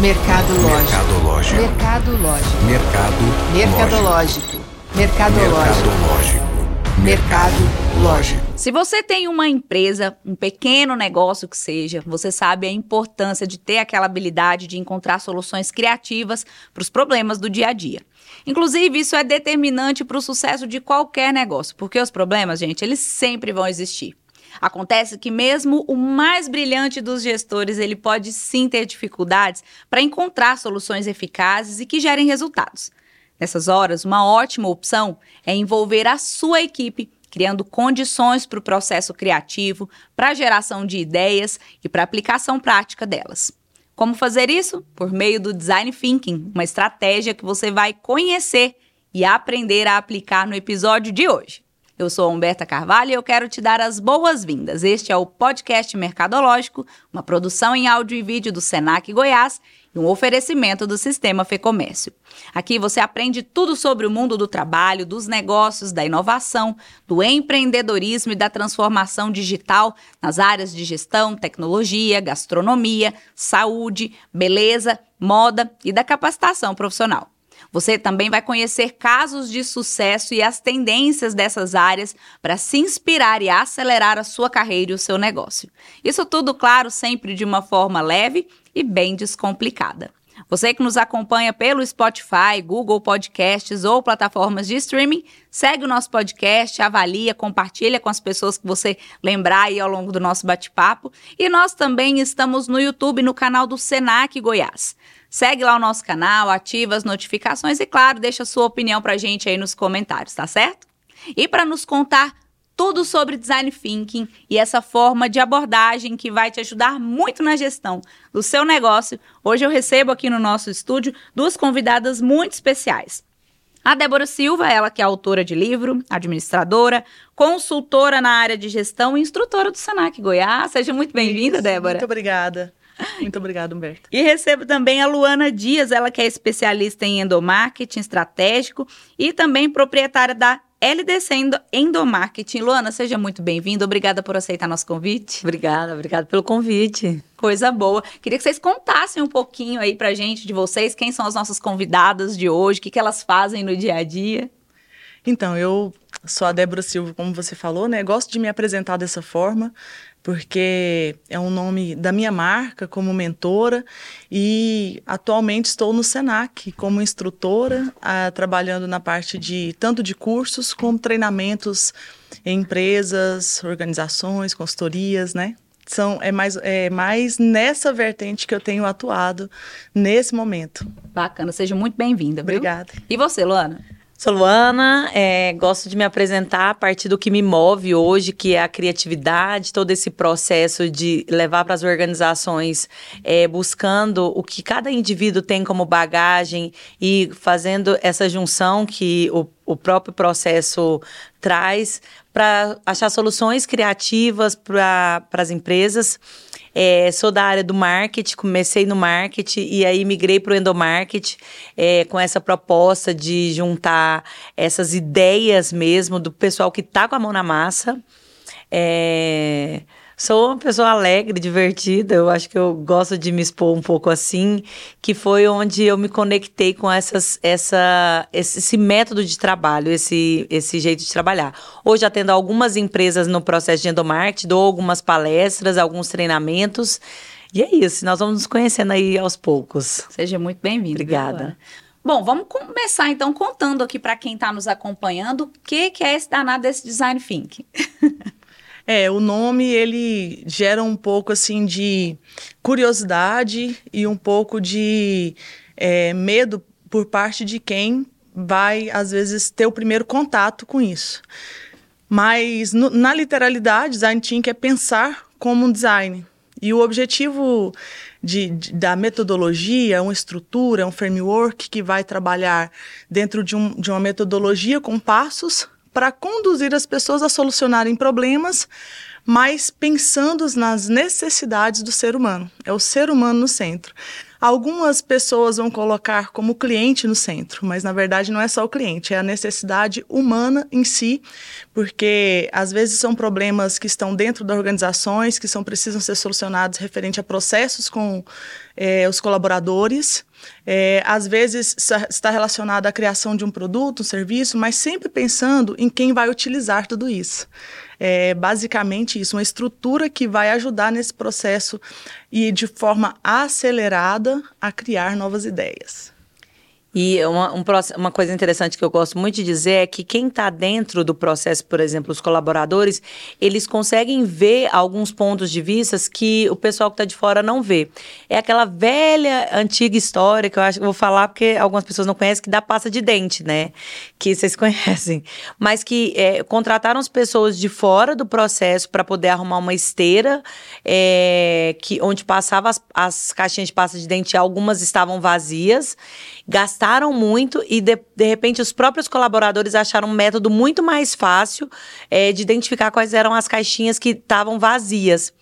Mercadológico. Mercadológico. Mercado. Mercadológico. Mercadológico. Mercadológico. Mercadológico. Se você tem uma empresa, um pequeno negócio que seja, você sabe a importância de ter aquela habilidade de encontrar soluções criativas para os problemas do dia a dia. Inclusive, isso é determinante para o sucesso de qualquer negócio, porque os problemas, gente, eles sempre vão existir. Acontece que mesmo o mais brilhante dos gestores, ele pode sim ter dificuldades para encontrar soluções eficazes e que gerem resultados. Nessas horas, uma ótima opção é envolver a sua equipe, criando condições para o processo criativo, para a geração de ideias e para a aplicação prática delas. Como fazer isso? Por meio do design thinking, uma estratégia que você vai conhecer e aprender a aplicar no episódio de hoje. Eu sou Humberta Carvalho e eu quero te dar as boas-vindas. Este é o podcast Mercadológico, uma produção em áudio e vídeo do Senac Goiás e um oferecimento do Sistema Fecomércio. Aqui você aprende tudo sobre o mundo do trabalho, dos negócios, da inovação, do empreendedorismo e da transformação digital nas áreas de gestão, tecnologia, gastronomia, saúde, beleza, moda e da capacitação profissional. Você também vai conhecer casos de sucesso e as tendências dessas áreas para se inspirar e acelerar a sua carreira e o seu negócio. Isso tudo, claro, sempre de uma forma leve e bem descomplicada. Você que nos acompanha pelo Spotify, Google Podcasts ou plataformas de streaming, segue o nosso podcast, avalia, compartilha com as pessoas que você lembrar aí ao longo do nosso bate-papo. E nós também estamos no YouTube, no canal do Senac Goiás. Segue lá o nosso canal, ativa as notificações e, claro, deixa sua opinião pra gente aí nos comentários, tá certo? E para nos contar tudo sobre design thinking e essa forma de abordagem que vai te ajudar muito na gestão do seu negócio, hoje eu recebo aqui no nosso estúdio duas convidadas muito especiais. A Débora Silva, ela que é autora de livro, administradora, consultora na área de gestão e instrutora do Senac Goiás. Seja muito bem-vinda, Débora. Muito obrigada. Muito obrigada, Humberto. E recebo também a Luana Dias, ela que é especialista em endomarketing estratégico e também proprietária da LDC Endomarketing. Luana, seja muito bem-vinda. Obrigada por aceitar nosso convite. Obrigada, obrigada pelo convite. Coisa boa. Queria que vocês contassem um pouquinho aí pra gente de vocês, quem são as nossas convidadas de hoje, o que, que elas fazem no dia a dia. Então, eu sou a Débora Silva, como você falou, né? Gosto de me apresentar dessa forma porque é um nome da minha marca como mentora e atualmente estou no Senac como instrutora, a, trabalhando na parte de tanto de cursos como treinamentos em empresas, organizações, consultorias, né? São, é, mais, é mais nessa vertente que eu tenho atuado nesse momento. Bacana, seja muito bem-vinda. Obrigada. E você, Luana? Sou Luana, é, gosto de me apresentar a partir do que me move hoje, que é a criatividade, todo esse processo de levar para as organizações, é, buscando o que cada indivíduo tem como bagagem e fazendo essa junção que o, o próprio processo traz para achar soluções criativas para as empresas. É, sou da área do marketing, comecei no marketing e aí migrei para o endomarketing é, com essa proposta de juntar essas ideias mesmo do pessoal que está com a mão na massa. É, Sou uma pessoa alegre, divertida, eu acho que eu gosto de me expor um pouco assim, que foi onde eu me conectei com essas, essa, esse, esse método de trabalho, esse, esse jeito de trabalhar. Hoje atendo algumas empresas no processo de endomarketing, dou algumas palestras, alguns treinamentos, e é isso, nós vamos nos conhecendo aí aos poucos. Seja muito bem-vindo. Obrigada. Bom, vamos começar então contando aqui para quem está nos acompanhando o que, que é esse danado desse design thinking. É, o nome ele gera um pouco assim de curiosidade e um pouco de é, medo por parte de quem vai às vezes ter o primeiro contato com isso. Mas no, na literalidade, design thinking é pensar como um design. E o objetivo de, de, da metodologia, uma estrutura, um framework que vai trabalhar dentro de, um, de uma metodologia com passos para conduzir as pessoas a solucionarem problemas, mas pensando nas necessidades do ser humano. É o ser humano no centro. Algumas pessoas vão colocar como cliente no centro, mas na verdade não é só o cliente, é a necessidade humana em si, porque às vezes são problemas que estão dentro das organizações, que são precisam ser solucionados referente a processos com é, os colaboradores. É, às vezes está relacionado à criação de um produto, um serviço, mas sempre pensando em quem vai utilizar tudo isso. É basicamente isso, uma estrutura que vai ajudar nesse processo e de forma acelerada a criar novas ideias. E uma, um, uma coisa interessante que eu gosto muito de dizer é que quem está dentro do processo, por exemplo, os colaboradores, eles conseguem ver alguns pontos de vista que o pessoal que está de fora não vê. É aquela velha, antiga história que eu acho que vou falar porque algumas pessoas não conhecem, que dá pasta de dente, né? Que vocês conhecem. Mas que é, contrataram as pessoas de fora do processo para poder arrumar uma esteira é, que, onde passava as, as caixinhas de pasta de dente, algumas estavam vazias gastaram muito e de, de repente os próprios colaboradores acharam um método muito mais fácil é, de identificar quais eram as caixinhas que estavam vazias.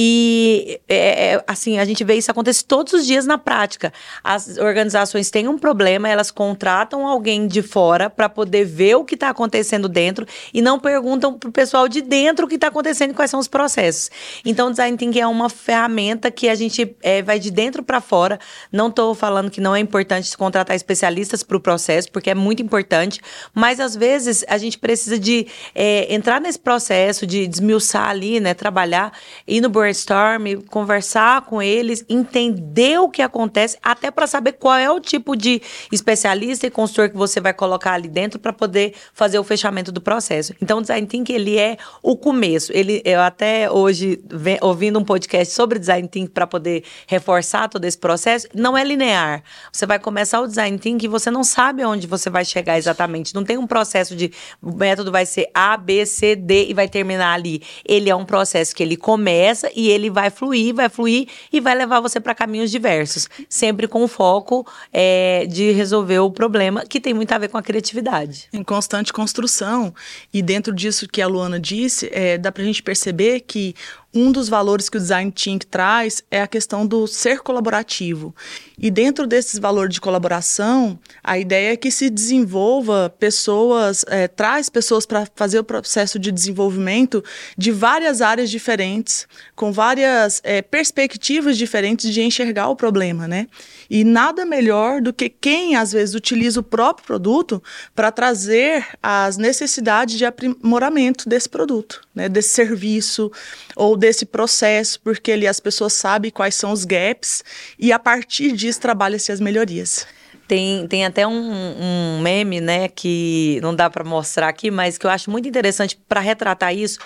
E, é, é, assim, a gente vê isso acontecer todos os dias na prática. As organizações têm um problema, elas contratam alguém de fora para poder ver o que está acontecendo dentro e não perguntam para o pessoal de dentro o que está acontecendo e quais são os processos. Então, o Design Thinking é uma ferramenta que a gente é, vai de dentro para fora. Não estou falando que não é importante contratar especialistas para o processo, porque é muito importante, mas às vezes a gente precisa de é, entrar nesse processo, de desmiuçar ali, né, trabalhar, ir no brainstorm, conversar com eles, entender o que acontece, até para saber qual é o tipo de especialista e consultor que você vai colocar ali dentro para poder fazer o fechamento do processo. Então, o design thinking ele é o começo. Ele, eu até hoje vem, ouvindo um podcast sobre design thinking para poder reforçar todo esse processo, não é linear. Você vai começar o design thinking e você não sabe onde você vai chegar exatamente. Não tem um processo de o método vai ser A, B, C, D e vai terminar ali. Ele é um processo que ele começa e ele vai fluir, vai fluir e vai levar você para caminhos diversos, sempre com o foco é, de resolver o problema que tem muito a ver com a criatividade. Em constante construção e dentro disso que a Luana disse, é, dá para a gente perceber que um dos valores que o design thinking traz é a questão do ser colaborativo. E dentro desses valores de colaboração, a ideia é que se desenvolva pessoas, é, traz pessoas para fazer o processo de desenvolvimento de várias áreas diferentes, com várias é, perspectivas diferentes de enxergar o problema, né? E nada melhor do que quem às vezes utiliza o próprio produto para trazer as necessidades de aprimoramento desse produto, né? Desse serviço ou desse processo, porque ali as pessoas sabem quais são os gaps e a partir disso trabalha-se as melhorias. Tem, tem até um, um meme, né, que não dá para mostrar aqui, mas que eu acho muito interessante para retratar isso,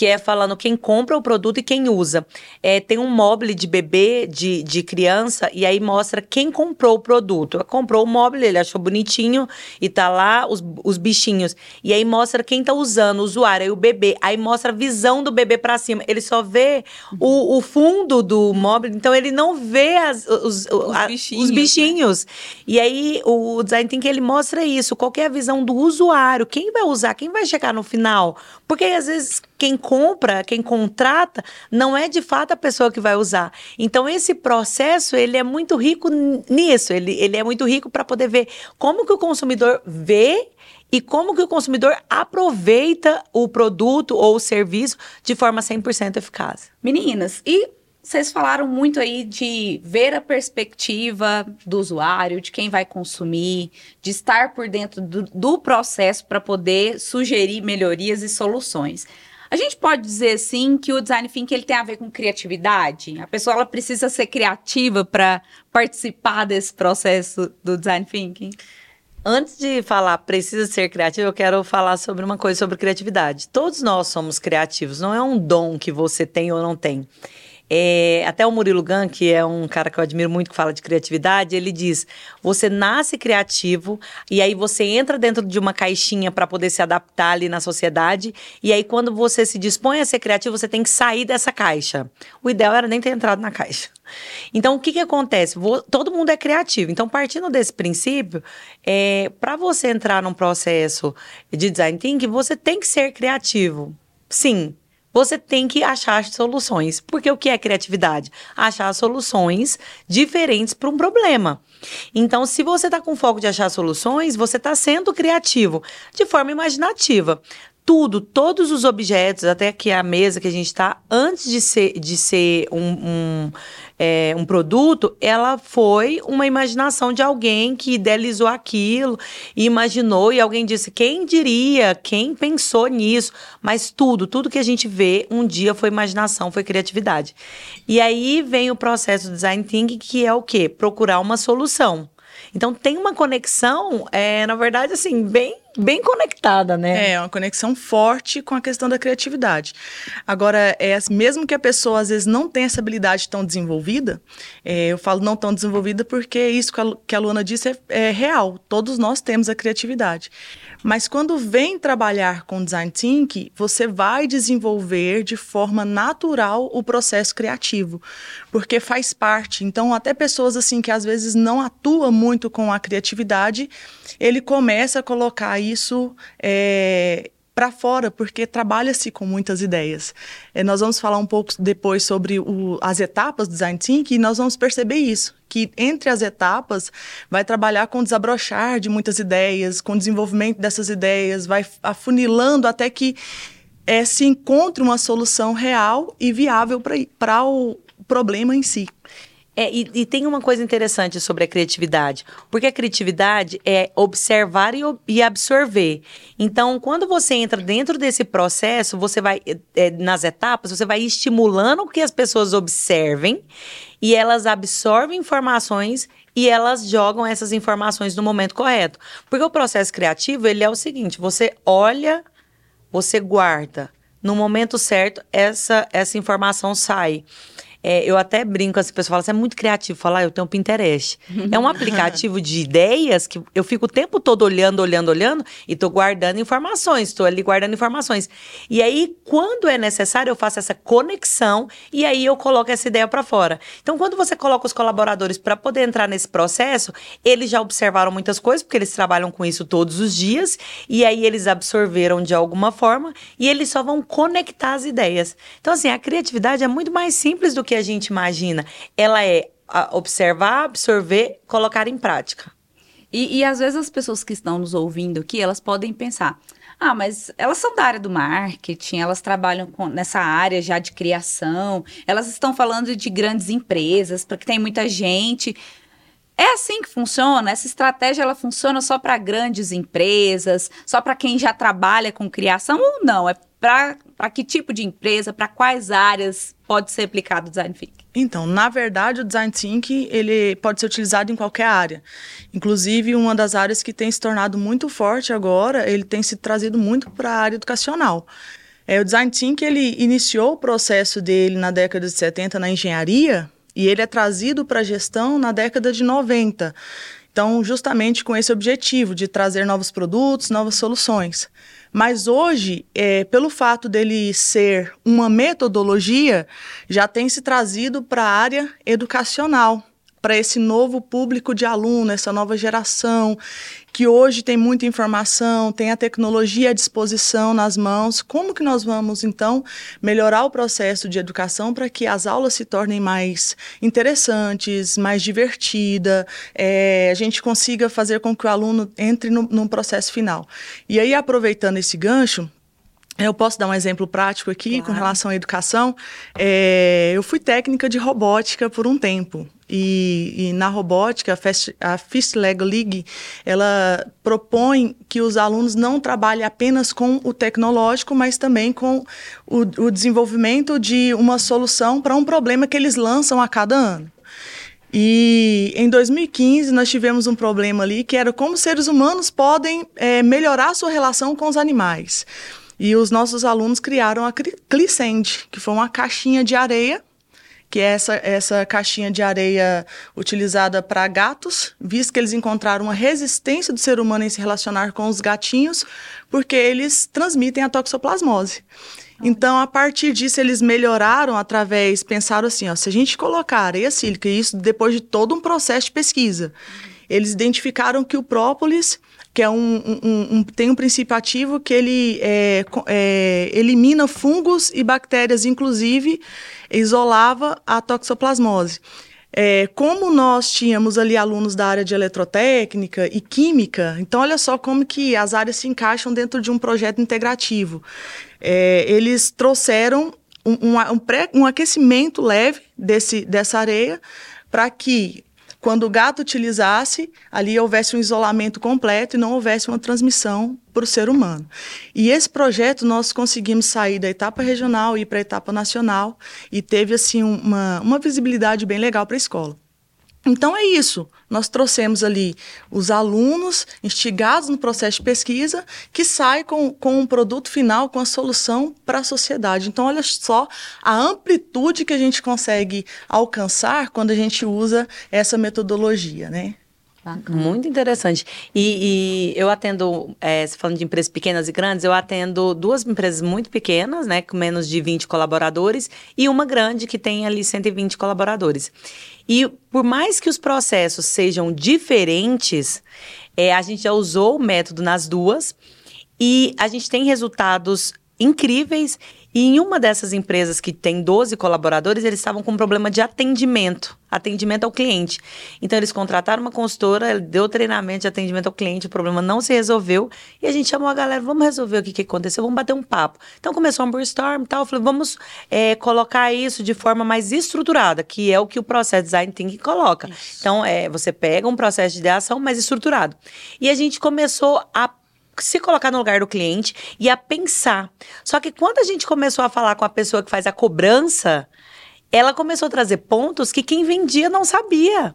que é falando quem compra o produto e quem usa. É, tem um mobile de bebê, de, de criança, e aí mostra quem comprou o produto. Comprou o mobile, ele achou bonitinho e tá lá os, os bichinhos. E aí mostra quem tá usando, o usuário, aí o bebê. Aí mostra a visão do bebê para cima. Ele só vê o, o fundo do mobile, então ele não vê as, os, os, a, bichinhos, os bichinhos. Né? E aí o design thinking ele mostra isso. Qual é a visão do usuário? Quem vai usar? Quem vai chegar no final? Porque às vezes quem compra, quem contrata, não é de fato a pessoa que vai usar. Então, esse processo, ele é muito rico nisso. Ele, ele é muito rico para poder ver como que o consumidor vê e como que o consumidor aproveita o produto ou o serviço de forma 100% eficaz. Meninas, e vocês falaram muito aí de ver a perspectiva do usuário, de quem vai consumir, de estar por dentro do, do processo para poder sugerir melhorias e soluções. A gente pode dizer sim que o design thinking ele tem a ver com criatividade. A pessoa ela precisa ser criativa para participar desse processo do design thinking. Antes de falar precisa ser criativo, eu quero falar sobre uma coisa sobre criatividade. Todos nós somos criativos, não é um dom que você tem ou não tem. É, até o Murilo Gun, que é um cara que eu admiro muito, que fala de criatividade, ele diz: você nasce criativo e aí você entra dentro de uma caixinha para poder se adaptar ali na sociedade. E aí, quando você se dispõe a ser criativo, você tem que sair dessa caixa. O ideal era nem ter entrado na caixa. Então, o que, que acontece? Vou, todo mundo é criativo. Então, partindo desse princípio, é, para você entrar num processo de design thinking, você tem que ser criativo. Sim, você tem que achar soluções. Porque o que é criatividade? Achar soluções diferentes para um problema. Então, se você está com foco de achar soluções, você está sendo criativo de forma imaginativa. Tudo, todos os objetos, até aqui a mesa que a gente está, antes de ser, de ser um, um é, um produto, ela foi uma imaginação de alguém que idealizou aquilo, e imaginou, e alguém disse: quem diria, quem pensou nisso? Mas tudo, tudo que a gente vê um dia foi imaginação, foi criatividade. E aí vem o processo do design thinking, que é o quê? Procurar uma solução. Então tem uma conexão, é, na verdade, assim, bem bem conectada, né? É, uma conexão forte com a questão da criatividade. Agora, é, mesmo que a pessoa às vezes não tenha essa habilidade tão desenvolvida, é, eu falo não tão desenvolvida porque isso que a, que a Luana disse é, é real. Todos nós temos a criatividade. Mas quando vem trabalhar com design thinking, você vai desenvolver de forma natural o processo criativo, porque faz parte. Então, até pessoas assim que às vezes não atuam muito com a criatividade, ele começa a colocar isso é, para fora, porque trabalha-se com muitas ideias. É, nós vamos falar um pouco depois sobre o, as etapas do design thinking e nós vamos perceber isso, que entre as etapas vai trabalhar com desabrochar de muitas ideias, com desenvolvimento dessas ideias, vai afunilando até que é, se encontre uma solução real e viável para o problema em si. É, e, e, tem uma coisa interessante sobre a criatividade, porque a criatividade é observar e, e absorver. Então, quando você entra dentro desse processo, você vai, é, nas etapas, você vai estimulando que as pessoas observem e elas absorvem informações e elas jogam essas informações no momento correto. Porque o processo criativo, ele é o seguinte, você olha, você guarda, no momento certo, essa, essa informação sai. É, eu até brinco, as pessoas falam, você é muito criativo. Falar, ah, eu tenho um Pinterest. é um aplicativo de ideias que eu fico o tempo todo olhando, olhando, olhando e tô guardando informações, estou ali guardando informações. E aí, quando é necessário, eu faço essa conexão e aí eu coloco essa ideia para fora. Então, quando você coloca os colaboradores para poder entrar nesse processo, eles já observaram muitas coisas, porque eles trabalham com isso todos os dias, e aí eles absorveram de alguma forma e eles só vão conectar as ideias. Então, assim, a criatividade é muito mais simples do que que a gente imagina. Ela é observar, absorver, colocar em prática. E, e às vezes as pessoas que estão nos ouvindo aqui, elas podem pensar. Ah, mas elas são da área do marketing, elas trabalham com, nessa área já de criação, elas estão falando de grandes empresas, porque tem muita gente. É assim que funciona? Essa estratégia ela funciona só para grandes empresas, só para quem já trabalha com criação ou não? É para que tipo de empresa, para quais áreas pode ser aplicado o design thinking? Então, na verdade, o design thinking ele pode ser utilizado em qualquer área. Inclusive, uma das áreas que tem se tornado muito forte agora, ele tem se trazido muito para a área educacional. É, o design thinking ele iniciou o processo dele na década de 70 na engenharia e ele é trazido para a gestão na década de 90. Então, justamente com esse objetivo de trazer novos produtos, novas soluções. Mas hoje, é, pelo fato dele ser uma metodologia, já tem se trazido para a área educacional para esse novo público de aluno, essa nova geração, que hoje tem muita informação, tem a tecnologia à disposição nas mãos. Como que nós vamos, então, melhorar o processo de educação para que as aulas se tornem mais interessantes, mais divertidas, é, a gente consiga fazer com que o aluno entre no, no processo final. E aí, aproveitando esse gancho, eu posso dar um exemplo prático aqui claro. com relação à educação. É, eu fui técnica de robótica por um tempo. E, e na robótica, a, Fist Lego League, ela propõe que os alunos não trabalhem apenas com o tecnológico, mas também com o, o desenvolvimento de uma solução para um problema que eles lançam a cada ano. E em 2015 nós tivemos um problema ali que era como seres humanos podem é, melhorar a sua relação com os animais. E os nossos alunos criaram a Clisend, que foi uma caixinha de areia que é essa, essa caixinha de areia utilizada para gatos, visto que eles encontraram uma resistência do ser humano em se relacionar com os gatinhos, porque eles transmitem a toxoplasmose. Então, a partir disso, eles melhoraram através, pensaram assim, ó, se a gente colocar areia sílica, e isso depois de todo um processo de pesquisa, eles identificaram que o própolis que é um, um, um, tem um princípio ativo que ele é, é, elimina fungos e bactérias, inclusive isolava a toxoplasmose. É, como nós tínhamos ali alunos da área de eletrotécnica e química, então olha só como que as áreas se encaixam dentro de um projeto integrativo. É, eles trouxeram um, um, pré, um aquecimento leve desse, dessa areia para que quando o gato utilizasse, ali houvesse um isolamento completo e não houvesse uma transmissão para o ser humano. E esse projeto nós conseguimos sair da etapa regional e ir para a etapa nacional e teve assim uma, uma visibilidade bem legal para a escola. Então é isso. Nós trouxemos ali os alunos instigados no processo de pesquisa que saem com, com um produto final, com a solução para a sociedade. Então, olha só a amplitude que a gente consegue alcançar quando a gente usa essa metodologia, né? Bacana. Muito interessante. E, e eu atendo, é, falando de empresas pequenas e grandes, eu atendo duas empresas muito pequenas, né, com menos de 20 colaboradores, e uma grande que tem ali 120 colaboradores. E por mais que os processos sejam diferentes, é, a gente já usou o método nas duas e a gente tem resultados incríveis e em uma dessas empresas que tem 12 colaboradores, eles estavam com um problema de atendimento, atendimento ao cliente. Então eles contrataram uma consultora, deu treinamento de atendimento ao cliente, o problema não se resolveu e a gente chamou a galera, vamos resolver o que, que aconteceu, vamos bater um papo. Então começou um brainstorm e tal, eu falei, vamos é, colocar isso de forma mais estruturada, que é o que o processo design thinking coloca. Isso. Então é, você pega um processo de ideação mais estruturado. E a gente começou a se colocar no lugar do cliente e a pensar. Só que quando a gente começou a falar com a pessoa que faz a cobrança, ela começou a trazer pontos que quem vendia não sabia.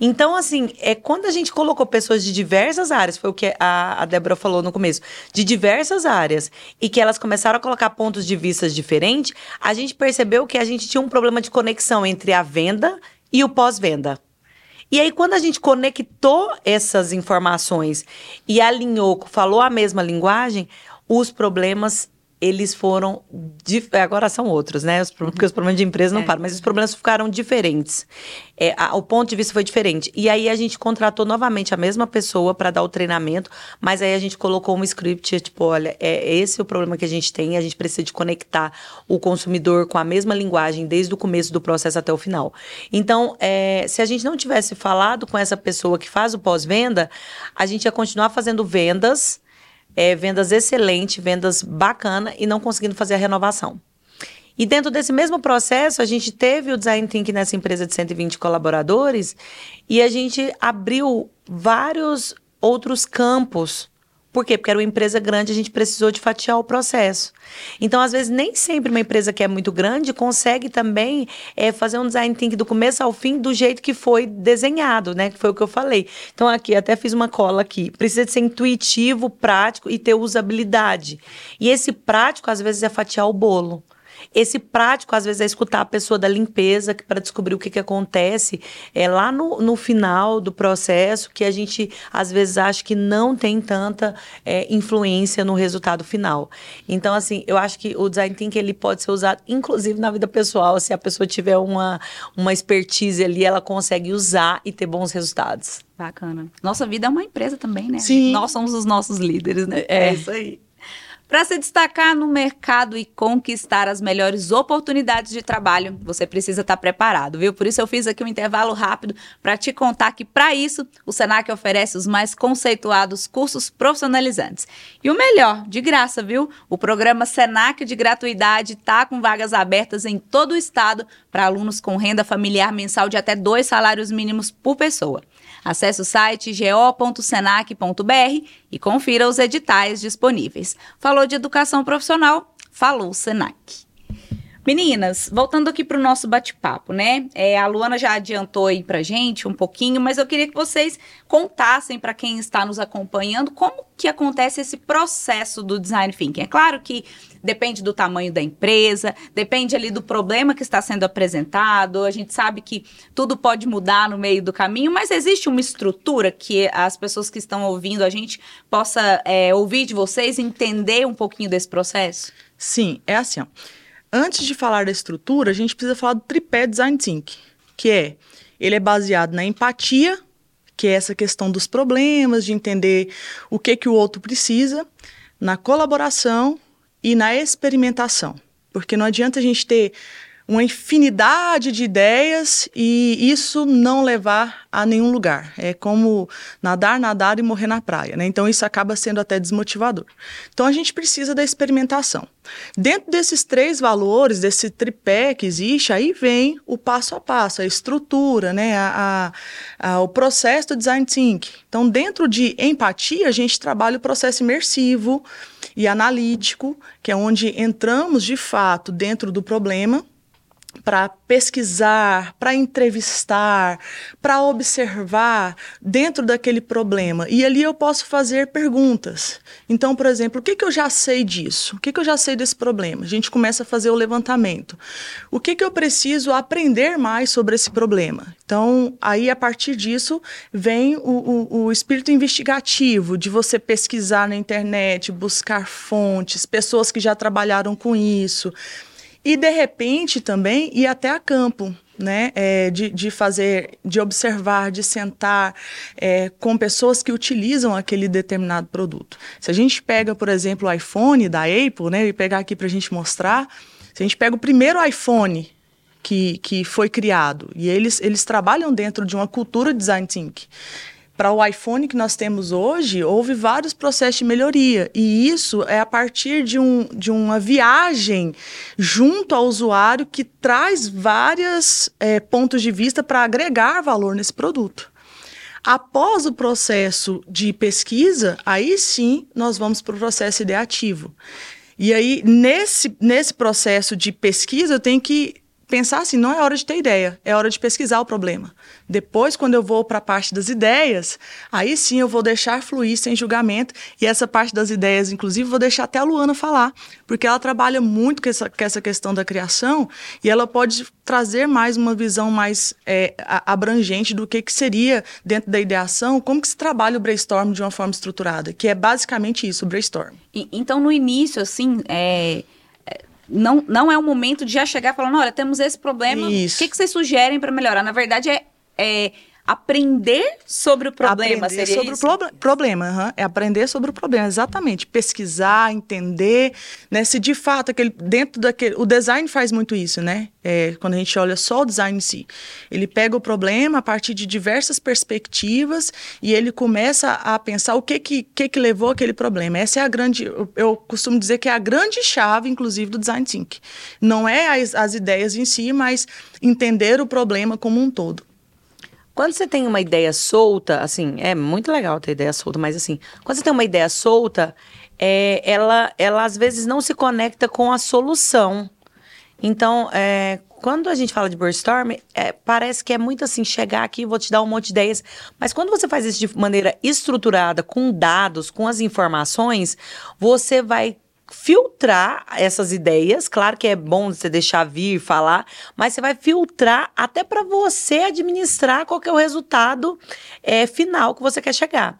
Então, assim, é quando a gente colocou pessoas de diversas áreas, foi o que a, a Débora falou no começo, de diversas áreas, e que elas começaram a colocar pontos de vista diferentes, a gente percebeu que a gente tinha um problema de conexão entre a venda e o pós-venda. E aí, quando a gente conectou essas informações e alinhou, falou a mesma linguagem, os problemas eles foram. Agora são outros, né? Os, porque os problemas de empresa não é. param, mas os problemas ficaram diferentes. É, a, o ponto de vista foi diferente. E aí a gente contratou novamente a mesma pessoa para dar o treinamento, mas aí a gente colocou um script, tipo, olha, é esse é o problema que a gente tem, a gente precisa de conectar o consumidor com a mesma linguagem desde o começo do processo até o final. Então, é, se a gente não tivesse falado com essa pessoa que faz o pós-venda, a gente ia continuar fazendo vendas é, vendas excelentes, vendas bacana e não conseguindo fazer a renovação. E dentro desse mesmo processo, a gente teve o Design Thinking nessa empresa de 120 colaboradores e a gente abriu vários outros campos por quê? Porque era uma empresa grande, a gente precisou de fatiar o processo. Então, às vezes, nem sempre uma empresa que é muito grande consegue também é, fazer um design thinking do começo ao fim do jeito que foi desenhado, né? Que foi o que eu falei. Então, aqui, até fiz uma cola aqui. Precisa de ser intuitivo, prático e ter usabilidade. E esse prático, às vezes, é fatiar o bolo. Esse prático, às vezes, é escutar a pessoa da limpeza para descobrir o que, que acontece é lá no, no final do processo, que a gente, às vezes, acha que não tem tanta é, influência no resultado final. Então, assim, eu acho que o design thinking ele pode ser usado, inclusive, na vida pessoal. Se a pessoa tiver uma, uma expertise ali, ela consegue usar e ter bons resultados. Bacana. Nossa vida é uma empresa também, né? Sim. Nós somos os nossos líderes, né? É, é isso aí. Para se destacar no mercado e conquistar as melhores oportunidades de trabalho, você precisa estar tá preparado, viu? Por isso eu fiz aqui um intervalo rápido para te contar que para isso o Senac oferece os mais conceituados cursos profissionalizantes. E o melhor, de graça, viu? O programa Senac de gratuidade está com vagas abertas em todo o estado para alunos com renda familiar mensal de até dois salários mínimos por pessoa. Acesse o site go.senac.br e confira os editais disponíveis. Falou de educação profissional? Falou Senac. Meninas, voltando aqui para o nosso bate-papo, né? É, a Luana já adiantou aí para gente um pouquinho, mas eu queria que vocês contassem para quem está nos acompanhando como que acontece esse processo do design thinking. É claro que depende do tamanho da empresa, depende ali do problema que está sendo apresentado. A gente sabe que tudo pode mudar no meio do caminho, mas existe uma estrutura que as pessoas que estão ouvindo a gente possa é, ouvir de vocês, entender um pouquinho desse processo. Sim, é assim. Ó antes de falar da estrutura, a gente precisa falar do tripé design thinking, que é ele é baseado na empatia, que é essa questão dos problemas, de entender o que que o outro precisa, na colaboração e na experimentação. Porque não adianta a gente ter uma infinidade de ideias e isso não levar a nenhum lugar. É como nadar, nadar e morrer na praia, né? Então isso acaba sendo até desmotivador. Então a gente precisa da experimentação. Dentro desses três valores, desse tripé que existe, aí vem o passo a passo, a estrutura, né? A, a, a, o processo do design thinking. Então, dentro de empatia, a gente trabalha o processo imersivo e analítico, que é onde entramos de fato dentro do problema para pesquisar, para entrevistar, para observar dentro daquele problema. E ali eu posso fazer perguntas. Então, por exemplo, o que, que eu já sei disso? O que, que eu já sei desse problema? A gente começa a fazer o levantamento. O que, que eu preciso aprender mais sobre esse problema? Então, aí a partir disso vem o, o, o espírito investigativo de você pesquisar na internet, buscar fontes, pessoas que já trabalharam com isso e de repente também ir até a campo. Né, é, de, de fazer, de observar, de sentar é, com pessoas que utilizam aquele determinado produto. Se a gente pega, por exemplo, o iPhone da Apple, né, e pegar aqui para a gente mostrar, se a gente pega o primeiro iPhone que, que foi criado, e eles, eles trabalham dentro de uma cultura design thinking, para o iPhone que nós temos hoje, houve vários processos de melhoria. E isso é a partir de, um, de uma viagem junto ao usuário que traz vários é, pontos de vista para agregar valor nesse produto. Após o processo de pesquisa, aí sim nós vamos para o processo ideativo. E aí, nesse, nesse processo de pesquisa, eu tenho que pensar assim, não é hora de ter ideia, é hora de pesquisar o problema. Depois, quando eu vou para a parte das ideias, aí sim eu vou deixar fluir sem julgamento. E essa parte das ideias, inclusive, vou deixar até a Luana falar, porque ela trabalha muito com essa, com essa questão da criação e ela pode trazer mais uma visão mais é, abrangente do que, que seria dentro da ideação, como que se trabalha o brainstorm de uma forma estruturada, que é basicamente isso, o brainstorm. E, então, no início, assim, é não, não é o momento de já chegar falando, olha, temos esse problema, o que, que vocês sugerem para melhorar? Na verdade, é, é aprender sobre o problema aprender seria sobre isso? o pro problema uhum. é aprender sobre o problema exatamente. Pesquisar entender né? Se de fato aquele dentro daquele o design faz muito isso né? É, quando a gente olha só o design em si. Ele pega o problema a partir de diversas perspectivas e ele começa a pensar o que que, que, que levou aquele problema. Essa é a grande eu, eu costumo dizer que é a grande chave inclusive do design thinking não é as, as ideias em si mas entender o problema como um todo quando você tem uma ideia solta, assim, é muito legal ter ideia solta, mas assim, quando você tem uma ideia solta, é, ela, ela às vezes não se conecta com a solução. Então, é, quando a gente fala de brainstorm, é, parece que é muito assim, chegar aqui, vou te dar um monte de ideias. Mas quando você faz isso de maneira estruturada, com dados, com as informações, você vai filtrar essas ideias. Claro que é bom você deixar vir, falar, mas você vai filtrar até para você administrar qual é o resultado é, final que você quer chegar.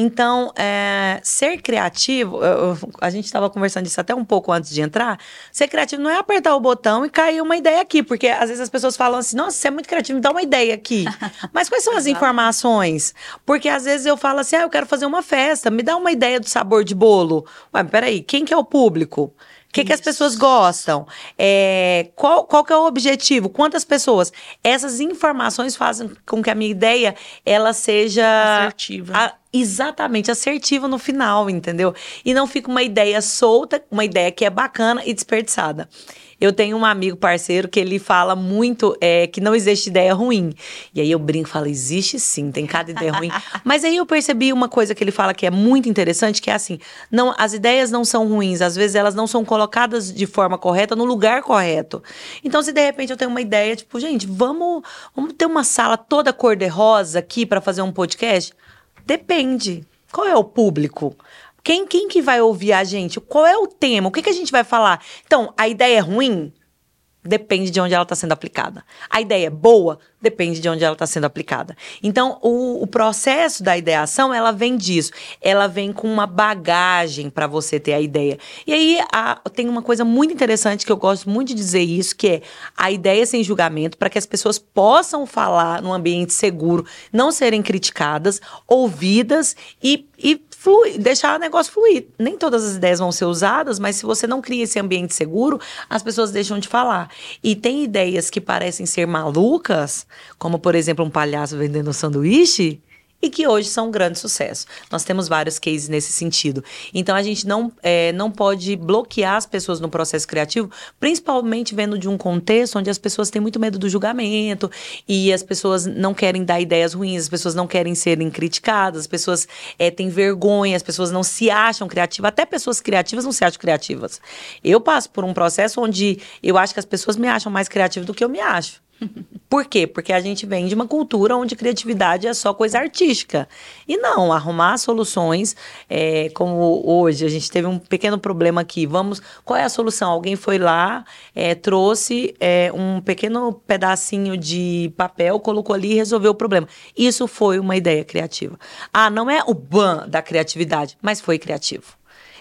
Então, é, ser criativo, eu, a gente estava conversando disso até um pouco antes de entrar. Ser criativo não é apertar o botão e cair uma ideia aqui, porque às vezes as pessoas falam assim: nossa, você é muito criativo, me dá uma ideia aqui. Mas quais são as informações? Porque às vezes eu falo assim: ah, eu quero fazer uma festa, me dá uma ideia do sabor de bolo. Ué, peraí, quem que é o público? O que, que, as pessoas gostam? É, qual, qual que é o objetivo? Quantas pessoas? Essas informações fazem com que a minha ideia ela seja assertiva. A, exatamente assertiva no final, entendeu? E não fica uma ideia solta, uma ideia que é bacana e desperdiçada. Eu tenho um amigo parceiro que ele fala muito é, que não existe ideia ruim. E aí eu brinco e falo, existe sim, tem cada ideia ruim. Mas aí eu percebi uma coisa que ele fala que é muito interessante, que é assim, não, as ideias não são ruins, às vezes elas não são colocadas de forma correta no lugar correto. Então, se de repente eu tenho uma ideia, tipo, gente, vamos, vamos ter uma sala toda cor-de-rosa aqui para fazer um podcast? Depende. Qual é o público? Quem, quem que vai ouvir a gente? Qual é o tema? O que, que a gente vai falar? Então, a ideia é ruim? Depende de onde ela está sendo aplicada. A ideia é boa? Depende de onde ela está sendo aplicada. Então, o, o, processo da ideação, ela vem disso. Ela vem com uma bagagem para você ter a ideia. E aí, a, tem uma coisa muito interessante que eu gosto muito de dizer isso, que é a ideia sem julgamento, para que as pessoas possam falar num ambiente seguro, não serem criticadas, ouvidas e, e fluir, deixar o negócio fluir. Nem todas as ideias vão ser usadas, mas se você não cria esse ambiente seguro, as pessoas deixam de falar. E tem ideias que parecem ser malucas, como por exemplo um palhaço vendendo um sanduíche, e que hoje são um grande sucesso. Nós temos vários cases nesse sentido. Então a gente não, é, não pode bloquear as pessoas no processo criativo, principalmente vendo de um contexto onde as pessoas têm muito medo do julgamento e as pessoas não querem dar ideias ruins, as pessoas não querem serem criticadas, as pessoas é, têm vergonha, as pessoas não se acham criativas, até pessoas criativas não se acham criativas. Eu passo por um processo onde eu acho que as pessoas me acham mais criativa do que eu me acho. Por quê? Porque a gente vem de uma cultura onde criatividade é só coisa artística. E não, arrumar soluções, é, como hoje, a gente teve um pequeno problema aqui. Vamos, qual é a solução? Alguém foi lá, é, trouxe é, um pequeno pedacinho de papel, colocou ali e resolveu o problema. Isso foi uma ideia criativa. Ah, não é o ban da criatividade, mas foi criativo.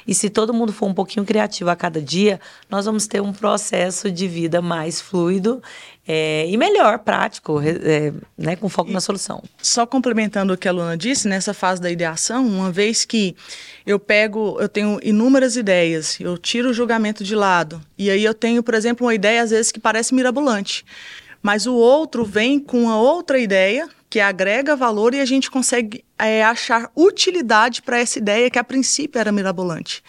E se todo mundo for um pouquinho criativo a cada dia, nós vamos ter um processo de vida mais fluido é, e melhor, prático, é, né, com foco e na solução. Só complementando o que a Luna disse, nessa fase da ideação, uma vez que eu pego, eu tenho inúmeras ideias, eu tiro o julgamento de lado, e aí eu tenho, por exemplo, uma ideia às vezes que parece mirabolante, mas o outro vem com uma outra ideia que agrega valor e a gente consegue é, achar utilidade para essa ideia que a princípio era mirabolante.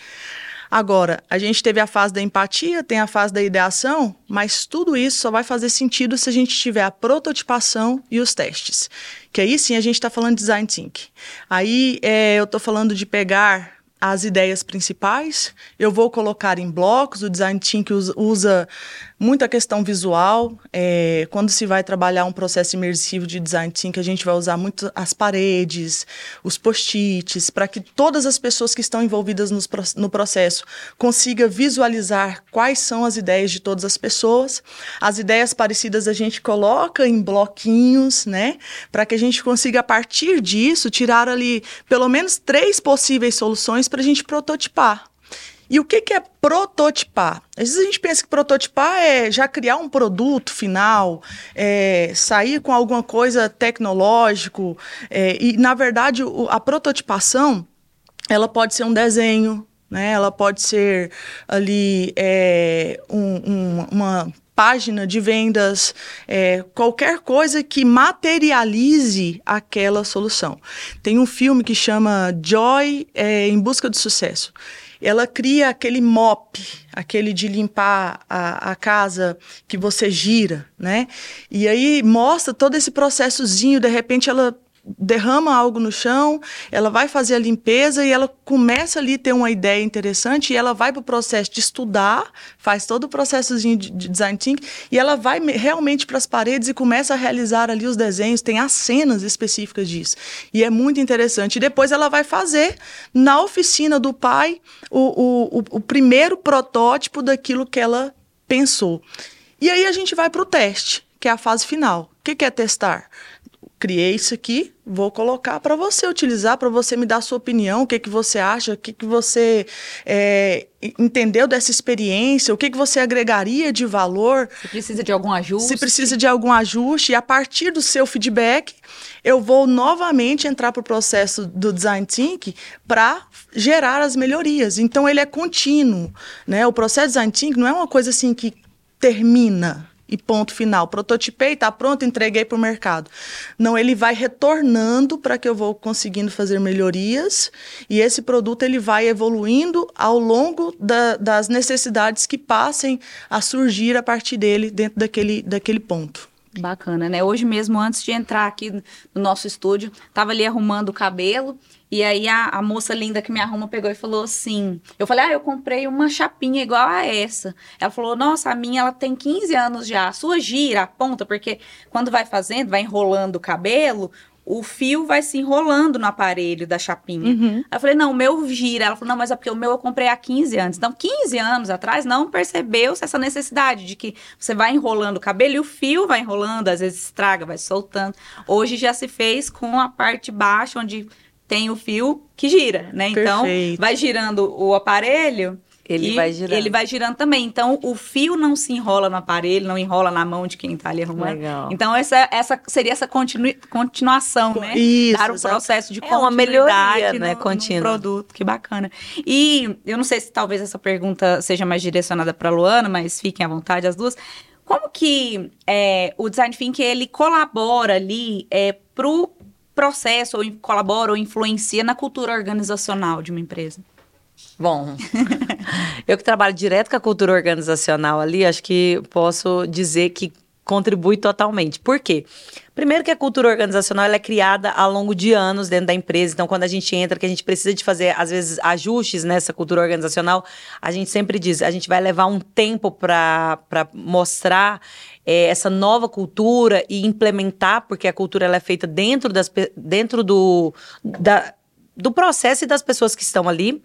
Agora, a gente teve a fase da empatia, tem a fase da ideação, mas tudo isso só vai fazer sentido se a gente tiver a prototipação e os testes. Que aí sim a gente está falando de design thinking. Aí é, eu estou falando de pegar as ideias principais, eu vou colocar em blocos, o design thinking usa muita questão visual. É, quando se vai trabalhar um processo imersivo de design thinking, a gente vai usar muito as paredes, os post-its, para que todas as pessoas que estão envolvidas no, processo consigam visualizar quais são as ideias de todas as pessoas. As ideias parecidas a gente coloca em bloquinhos, né? Para que a gente consiga, a partir disso, tirar ali pelo menos três possíveis soluções para a gente prototipar. E o que, que é prototipar? Às vezes a gente pensa que prototipar é já criar um produto final, é, sair com alguma coisa tecnológico. É, e, na verdade, a prototipação ela pode ser um desenho, né? ela pode ser ali é, um, um, uma página de vendas, é, qualquer coisa que materialize aquela solução. Tem um filme que chama Joy é, em Busca do Sucesso ela cria aquele mop, aquele de limpar a, a, casa que você gira, né? E aí mostra todo esse processozinho, de repente ela derrama algo no chão, ela vai fazer a limpeza e ela começa ali a ter uma ideia interessante e ela vai para o processo de estudar, faz todo o processozinho de, de design thinking e ela vai realmente para as paredes e começa a realizar ali os desenhos, tem as cenas específicas disso. E é muito interessante. E depois ela vai fazer na oficina do pai o, o, o primeiro protótipo daquilo que ela pensou. E aí a gente vai para o teste, que é a fase final. O que, que é testar? Criei isso aqui, vou colocar para você utilizar, para você me dar a sua opinião, o que, que você acha, o que, que você é, entendeu dessa experiência, o que, que você agregaria de valor. Se precisa de algum ajuste. Se precisa de algum ajuste, e a partir do seu feedback, eu vou novamente entrar para o processo do design thinking para gerar as melhorias. Então, ele é contínuo. Né? O processo de design thinking não é uma coisa assim que termina e ponto final. Prototipei, está pronto, entreguei para o mercado. Não, ele vai retornando para que eu vou conseguindo fazer melhorias e esse produto ele vai evoluindo ao longo da, das necessidades que passem a surgir a partir dele dentro daquele, daquele ponto. Bacana, né? Hoje mesmo, antes de entrar aqui no nosso estúdio, estava ali arrumando o cabelo e aí a, a, moça linda que me arruma pegou e falou assim: Eu falei, ah, eu comprei uma chapinha igual a essa. Ela falou: Nossa, a minha ela tem 15 anos já. A sua gira, a ponta, porque quando vai fazendo, vai enrolando o cabelo, o fio vai se enrolando no aparelho da chapinha. Uhum. Eu falei, não, o meu gira. Ela falou, não, mas é porque o meu eu comprei há 15 anos. Então, 15 anos atrás, não percebeu-se essa necessidade de que você vai enrolando o cabelo e o fio vai enrolando, às vezes estraga, vai soltando. Hoje já se fez com a parte baixa, onde tem o fio que gira, né? Então, Perfeito. vai girando o aparelho Ele vai girando. Ele vai girando também. Então, o fio não se enrola no aparelho, não enrola na mão de quem tá ali arrumando. Legal. Então, essa, essa seria essa continui- continuação, né? Isso, Dar o exato. processo de É uma melhoria, no, né, no contínua. produto. Que bacana. E eu não sei se talvez essa pergunta seja mais direcionada para Luana, mas fiquem à vontade as duas. Como que é, o design thinking ele colabora ali é, pro processo ou colabora ou influencia na cultura organizacional de uma empresa? Bom, eu que trabalho direto com a cultura organizacional ali, acho que posso dizer que contribui totalmente. Por quê? Primeiro que a cultura organizacional ela é criada ao longo de anos dentro da empresa. Então, quando a gente entra, que a gente precisa de fazer, às vezes, ajustes nessa cultura organizacional, a gente sempre diz, a gente vai levar um tempo para mostrar eh, essa nova cultura e implementar, porque a cultura ela é feita dentro, das, dentro do, da, do processo e das pessoas que estão ali.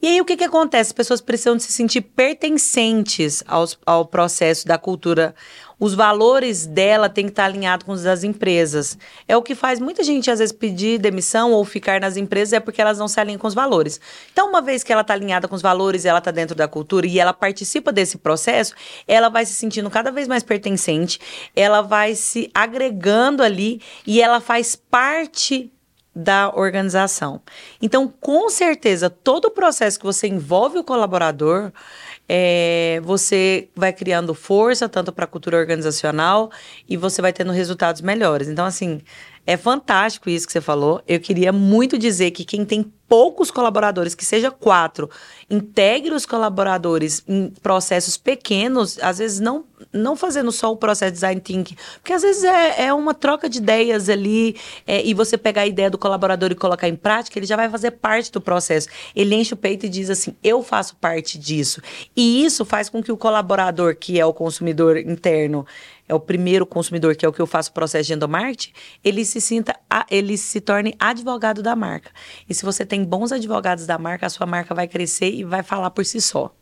E aí, o que, que acontece? As pessoas precisam se sentir pertencentes aos, ao processo da cultura. Os valores dela têm que estar alinhados com os das empresas. É o que faz muita gente, às vezes, pedir demissão ou ficar nas empresas, é porque elas não se alinham com os valores. Então, uma vez que ela está alinhada com os valores, ela está dentro da cultura e ela participa desse processo, ela vai se sentindo cada vez mais pertencente, ela vai se agregando ali e ela faz parte da organização. Então, com certeza, todo o processo que você envolve o colaborador, é, você vai criando força tanto para a cultura organizacional e você vai tendo resultados melhores. Então, assim, é fantástico isso que você falou. Eu queria muito dizer que quem tem poucos colaboradores, que seja quatro, integre os colaboradores em processos pequenos, às vezes não, não fazendo só o processo de design thinking, porque às vezes é, é uma troca de ideias ali, é, e você pegar a ideia do colaborador e colocar em prática, ele já vai fazer parte do processo. Ele enche o peito e diz assim: eu faço parte disso. E isso faz com que o colaborador, que é o consumidor interno, é o primeiro consumidor, que é o que eu faço o processo de endomarketing, ele se sinta, ele se torne advogado da marca. E se você tem bons advogados da marca, a sua marca vai crescer e vai falar por si só.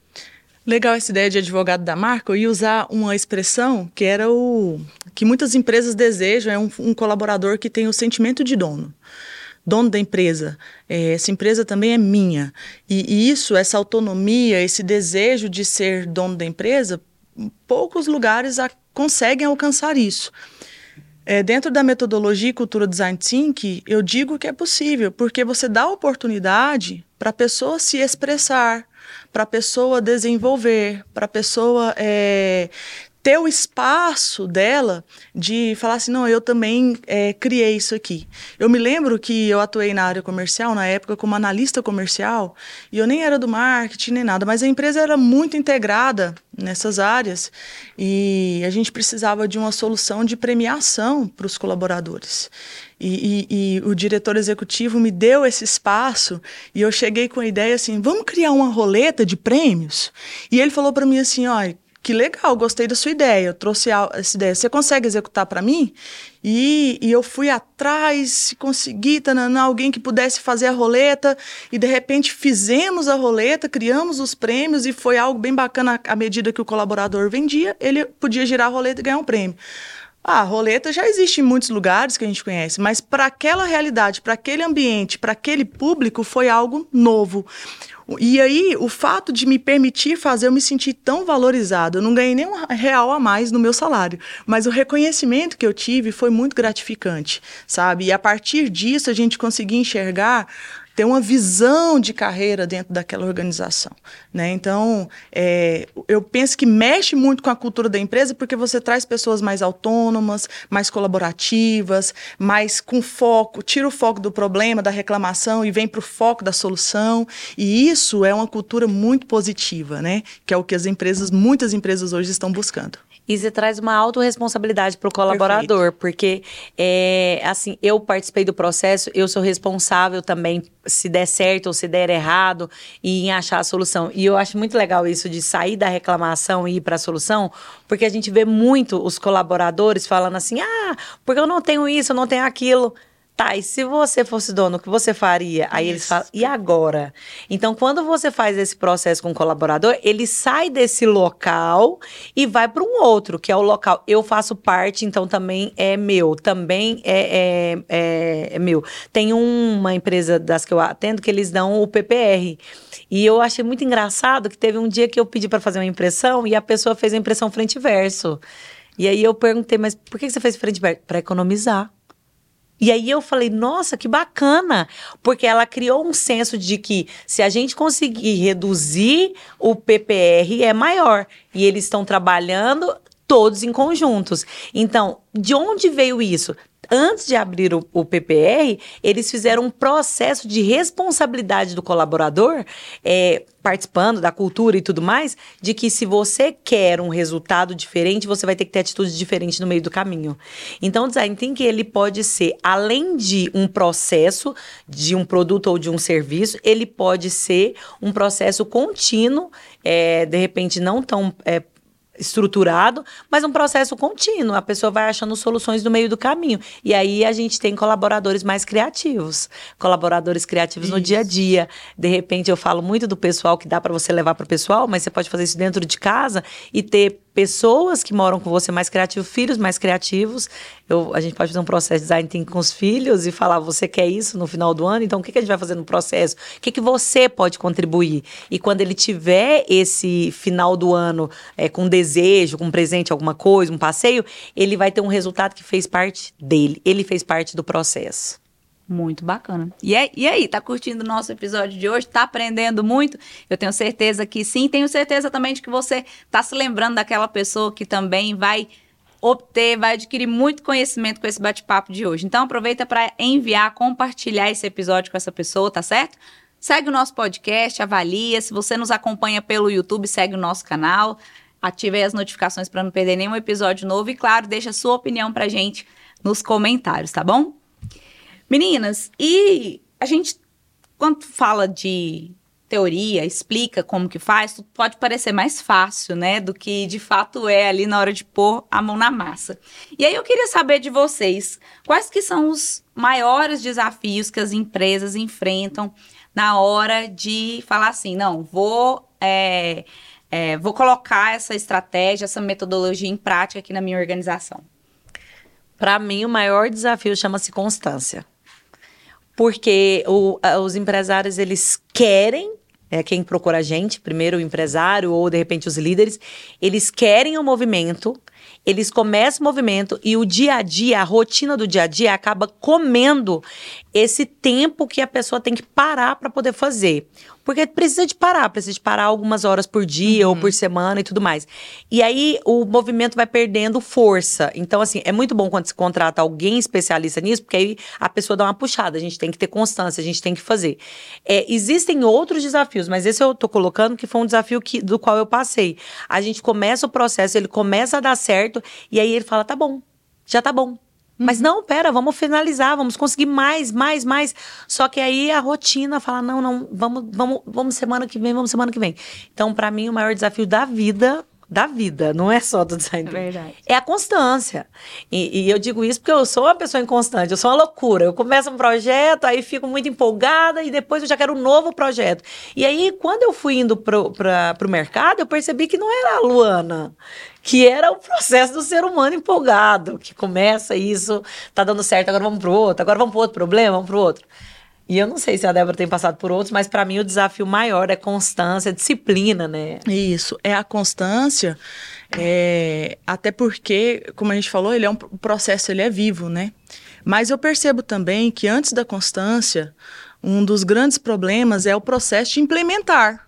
Legal essa ideia de advogado da marca. Ia usar uma expressão que era o que muitas empresas desejam, é um, um colaborador que tem o sentimento de dono. Dono da empresa. É, essa empresa também é minha. E, e isso, essa autonomia, esse desejo de ser dono da empresa, poucos lugares a- conseguem alcançar isso. É, dentro da metodologia cultura design thinking, eu digo que é possível, porque você dá oportunidade para a pessoa se expressar, para a pessoa desenvolver, para a pessoa é, ter o espaço dela de falar assim, não, eu também é, criei isso aqui. Eu me lembro que eu atuei na área comercial, na época, como analista comercial, e eu nem era do marketing nem nada, mas a empresa era muito integrada nessas áreas e a gente precisava de uma solução de premiação para os colaboradores. E, e- e o diretor executivo me deu esse espaço e eu cheguei com a ideia assim, vamos criar uma roleta de prêmios? E ele falou para mim assim, olha, que legal, gostei da sua ideia, eu trouxe a- essa ideia, você consegue executar para mim? E, e eu fui atrás, consegui, tananã, alguém que pudesse fazer a roleta, e de repente fizemos a roleta, criamos os prêmios, e foi algo bem bacana à medida que o colaborador vendia, ele podia girar a roleta e ganhar um prêmio. A roleta já existe em muitos lugares que a gente conhece, mas para aquela realidade, para aquele ambiente, para aquele público, foi algo novo. E aí, o fato de me permitir fazer, eu me senti tão valorizado. Eu não ganhei nem um real a mais no meu salário, mas o reconhecimento que eu tive foi muito gratificante, sabe? E a partir disso, a gente conseguia enxergar ter uma visão de carreira dentro daquela organização, né? Então, é, eu penso que mexe muito com a cultura da empresa porque você traz pessoas mais autônomas, mais colaborativas, mais com foco, tira o foco do problema, da reclamação e vem para o foco da solução. E isso é uma cultura muito positiva, né? Que é o que as empresas, muitas empresas hoje estão buscando. E você traz uma autorresponsabilidade para o colaborador, porque é, assim, eu participei do processo, eu sou responsável também se der certo ou se der errado e em achar a solução. E eu acho muito legal isso de sair da reclamação e ir para a solução, porque a gente vê muito os colaboradores falando assim: "Ah, porque eu não tenho isso, eu não tenho aquilo". Tá, e se você fosse dono, o que você faria? Aí eles falam, e agora? Então, quando você faz esse processo com o colaborador, ele sai desse local e vai para um outro, que é o local. Eu faço parte, então também é meu, também é, é, é, é meu. Tem uma empresa das que eu atendo que eles dão o PPR. E eu achei muito engraçado que teve um dia que eu pedi para fazer uma impressão e a pessoa fez a impressão frente e verso. E aí eu perguntei, mas por que você fez frente e verso? Para economizar. E aí eu falei, nossa, que bacana, porque ela criou um senso de que se a gente conseguir reduzir o PPR é maior e eles estão trabalhando todos em conjuntos. Então, de onde veio isso? Antes de abrir o, o, PPR, eles fizeram um processo de responsabilidade do colaborador, é, participando da cultura e tudo mais, de que se você quer um resultado diferente, você vai ter que ter atitudes diferentes no meio do caminho. Então, o design thinking ele pode ser, além de um processo de um produto ou de um serviço, ele pode ser um processo contínuo, é, de repente não tão é, estruturado, mas um processo contínuo. A pessoa vai achando soluções no meio do caminho. E aí a gente tem colaboradores mais criativos, colaboradores criativos isso. no dia a dia. De repente eu falo muito do pessoal que dá para você levar para o pessoal, mas você pode fazer isso dentro de casa e ter pessoas que moram com você mais criativos, filhos mais criativos. Eu, a gente pode fazer um processo de design thinking com os filhos e falar, você quer isso no final do ano? Então, o que, que a gente vai fazer no processo? O que, que você pode contribuir? E quando ele tiver esse final do ano é, com desejo, com um presente, alguma coisa, um passeio, ele vai ter um resultado que fez parte dele. Ele fez parte do processo. Muito bacana. E, é, e aí, tá curtindo o nosso episódio de hoje? Tá aprendendo muito? Eu tenho certeza que sim. Tenho certeza também de que você tá se lembrando daquela pessoa que também vai obter, vai adquirir muito conhecimento com esse bate-papo de hoje. Então aproveita para enviar, compartilhar esse episódio com essa pessoa, tá certo? Segue o nosso podcast, avalia. Se você nos acompanha pelo YouTube, segue o nosso canal. Ative as notificações para não perder nenhum episódio novo e claro, deixa a sua opinião pra gente nos comentários, tá bom? Meninas, e a gente, quando fala de teoria, explica como que faz, pode parecer mais fácil, né, do que de fato é ali na hora de pôr a mão na massa. E aí eu queria saber de vocês, quais que são os maiores desafios que as empresas enfrentam na hora de falar assim, não, vou é, é, vou colocar essa estratégia, essa metodologia em prática aqui na minha organização. Para mim, o maior desafio chama-se constância porque o, os empresários eles querem é, quem procura a gente, primeiro o empresário ou de repente os líderes, eles querem o movimento, eles começam o movimento e o dia a dia, a rotina do dia a dia acaba comendo esse tempo que a pessoa tem que parar para poder fazer. Porque precisa de parar, precisa de parar algumas horas por dia uhum. ou por semana e tudo mais. E aí o movimento vai perdendo força. Então, assim, é muito bom quando se contrata alguém especialista nisso, porque aí a pessoa dá uma puxada. A gente tem que ter constância, a gente tem que fazer. É, existem outros desafios, mas esse eu tô colocando que foi um desafio que, do qual eu passei. A gente começa o processo, ele começa a dar certo, e aí ele fala: tá bom, já tá bom mas uhum. não, pera, vamos finalizar, vamos conseguir mais, mais, mais. Só que aí a rotina fala: não, não, vamos, vamos, vamos semana que vem, vamos semana que vem. Então, para mim, o maior desafio da vida da vida, não é só do design. É verdade. É a constância. E, e, eu digo isso porque eu sou uma pessoa inconstante, eu sou uma loucura. Eu começo um projeto, aí fico muito empolgada e depois eu já quero um novo projeto. E aí, quando eu fui indo para o mercado, eu percebi que não era a Luana que era o processo do ser humano empolgado, que começa isso, tá dando certo, agora vamos pro outro, agora vamos pro outro problema, vamos pro outro. E eu não sei se a Débora tem passado por outros, mas para mim o desafio maior é constância, disciplina, né? Isso, é a constância, é, até porque, como a gente falou, ele é um processo, ele é vivo, né? Mas eu percebo também que antes da constância, um dos grandes problemas é o processo de implementar.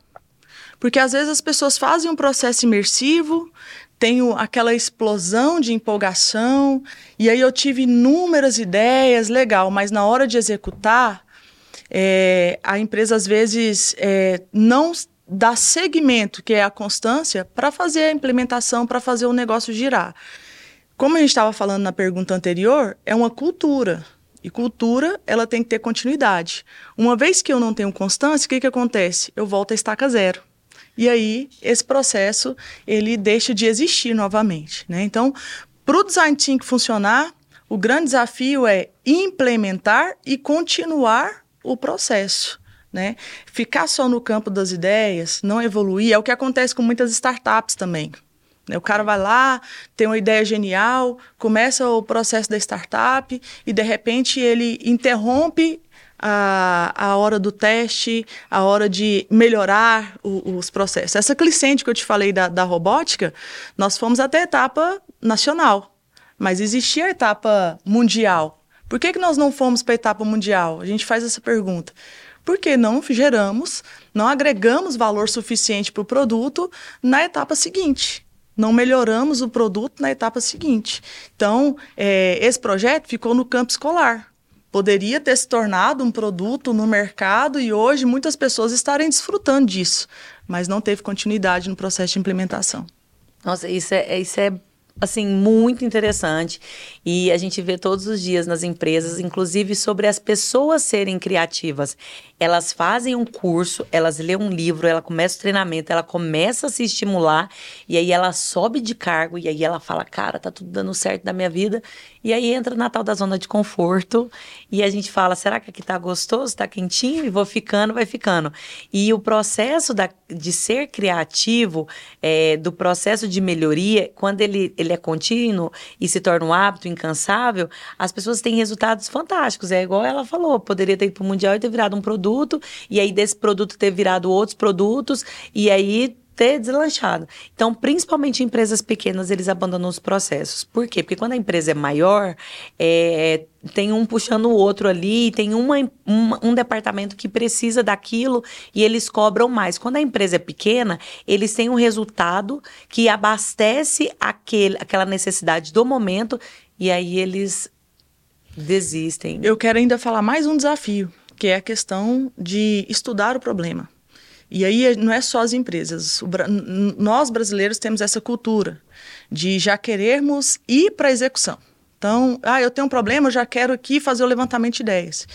Porque às vezes as pessoas fazem um processo imersivo, tenho aquela explosão de empolgação, e aí eu tive inúmeras ideias, legal, mas na hora de executar, é, a empresa às vezes é, não dá seguimento, que é a constância, para fazer a implementação, para fazer o negócio girar. Como a gente estava falando na pergunta anterior, é uma cultura. E cultura, ela tem que ter continuidade. Uma vez que eu não tenho constância, o que, que acontece? Eu volto a estaca zero. E aí, esse processo, ele deixa de existir novamente, né? Então, para o design thinking funcionar, O grande desafio é implementar e continuar o processo. Né? Ficar só no campo das ideias, não evoluir, é o que acontece com muitas startups também. Né? O cara vai lá, tem uma ideia genial, começa o processo da startup e de repente ele interrompe a, a hora do teste, a hora de melhorar o, os processos. Essa clicente que eu te falei da, da robótica, nós fomos até a etapa nacional, mas existia a etapa mundial. Por que, que nós não fomos para a etapa mundial? A gente faz essa pergunta. Porque não geramos, não agregamos valor suficiente para o produto na etapa seguinte não melhoramos o produto na etapa seguinte. Então, é, esse projeto ficou no campo escolar poderia ter se tornado um produto no mercado e hoje muitas pessoas estarem desfrutando disso, mas não teve continuidade no processo de implementação. Nossa, isso é, isso é assim, muito interessante. E a gente vê todos os dias nas empresas, inclusive sobre as pessoas serem criativas. Elas fazem um curso, elas lêem um livro, ela começa o treinamento, ela começa a se estimular, e aí ela sobe de cargo, e aí ela fala, cara, tá tudo dando certo na minha vida. E aí entra na tal da zona de conforto, e a gente fala, será que aqui tá gostoso, tá quentinho? E vou ficando, vai ficando. E o processo da, de ser criativo, é, do processo de melhoria, quando ele, ele é contínuo e se torna um hábito incansável, as pessoas têm resultados fantásticos. É igual ela falou, poderia ter ido para o Mundial e ter virado um produto, e aí desse produto ter virado outros produtos, e aí ter deslanchado. Então, principalmente empresas pequenas, eles abandonam os processos. Por quê? Porque quando a empresa é maior, é, tem um puxando o outro ali, tem uma, um departamento que precisa daquilo e eles cobram mais. Quando a empresa é pequena, eles têm um resultado que abastece aquele, aquela necessidade do momento e aí eles desistem. Eu quero ainda falar mais um desafio, que é a questão de estudar o problema. E aí não é só as empresas. Nós brasileiros temos essa cultura de já querermos ir para a execução. Então, ah, eu tenho um problema, eu já quero aqui fazer o levantamento de ideias.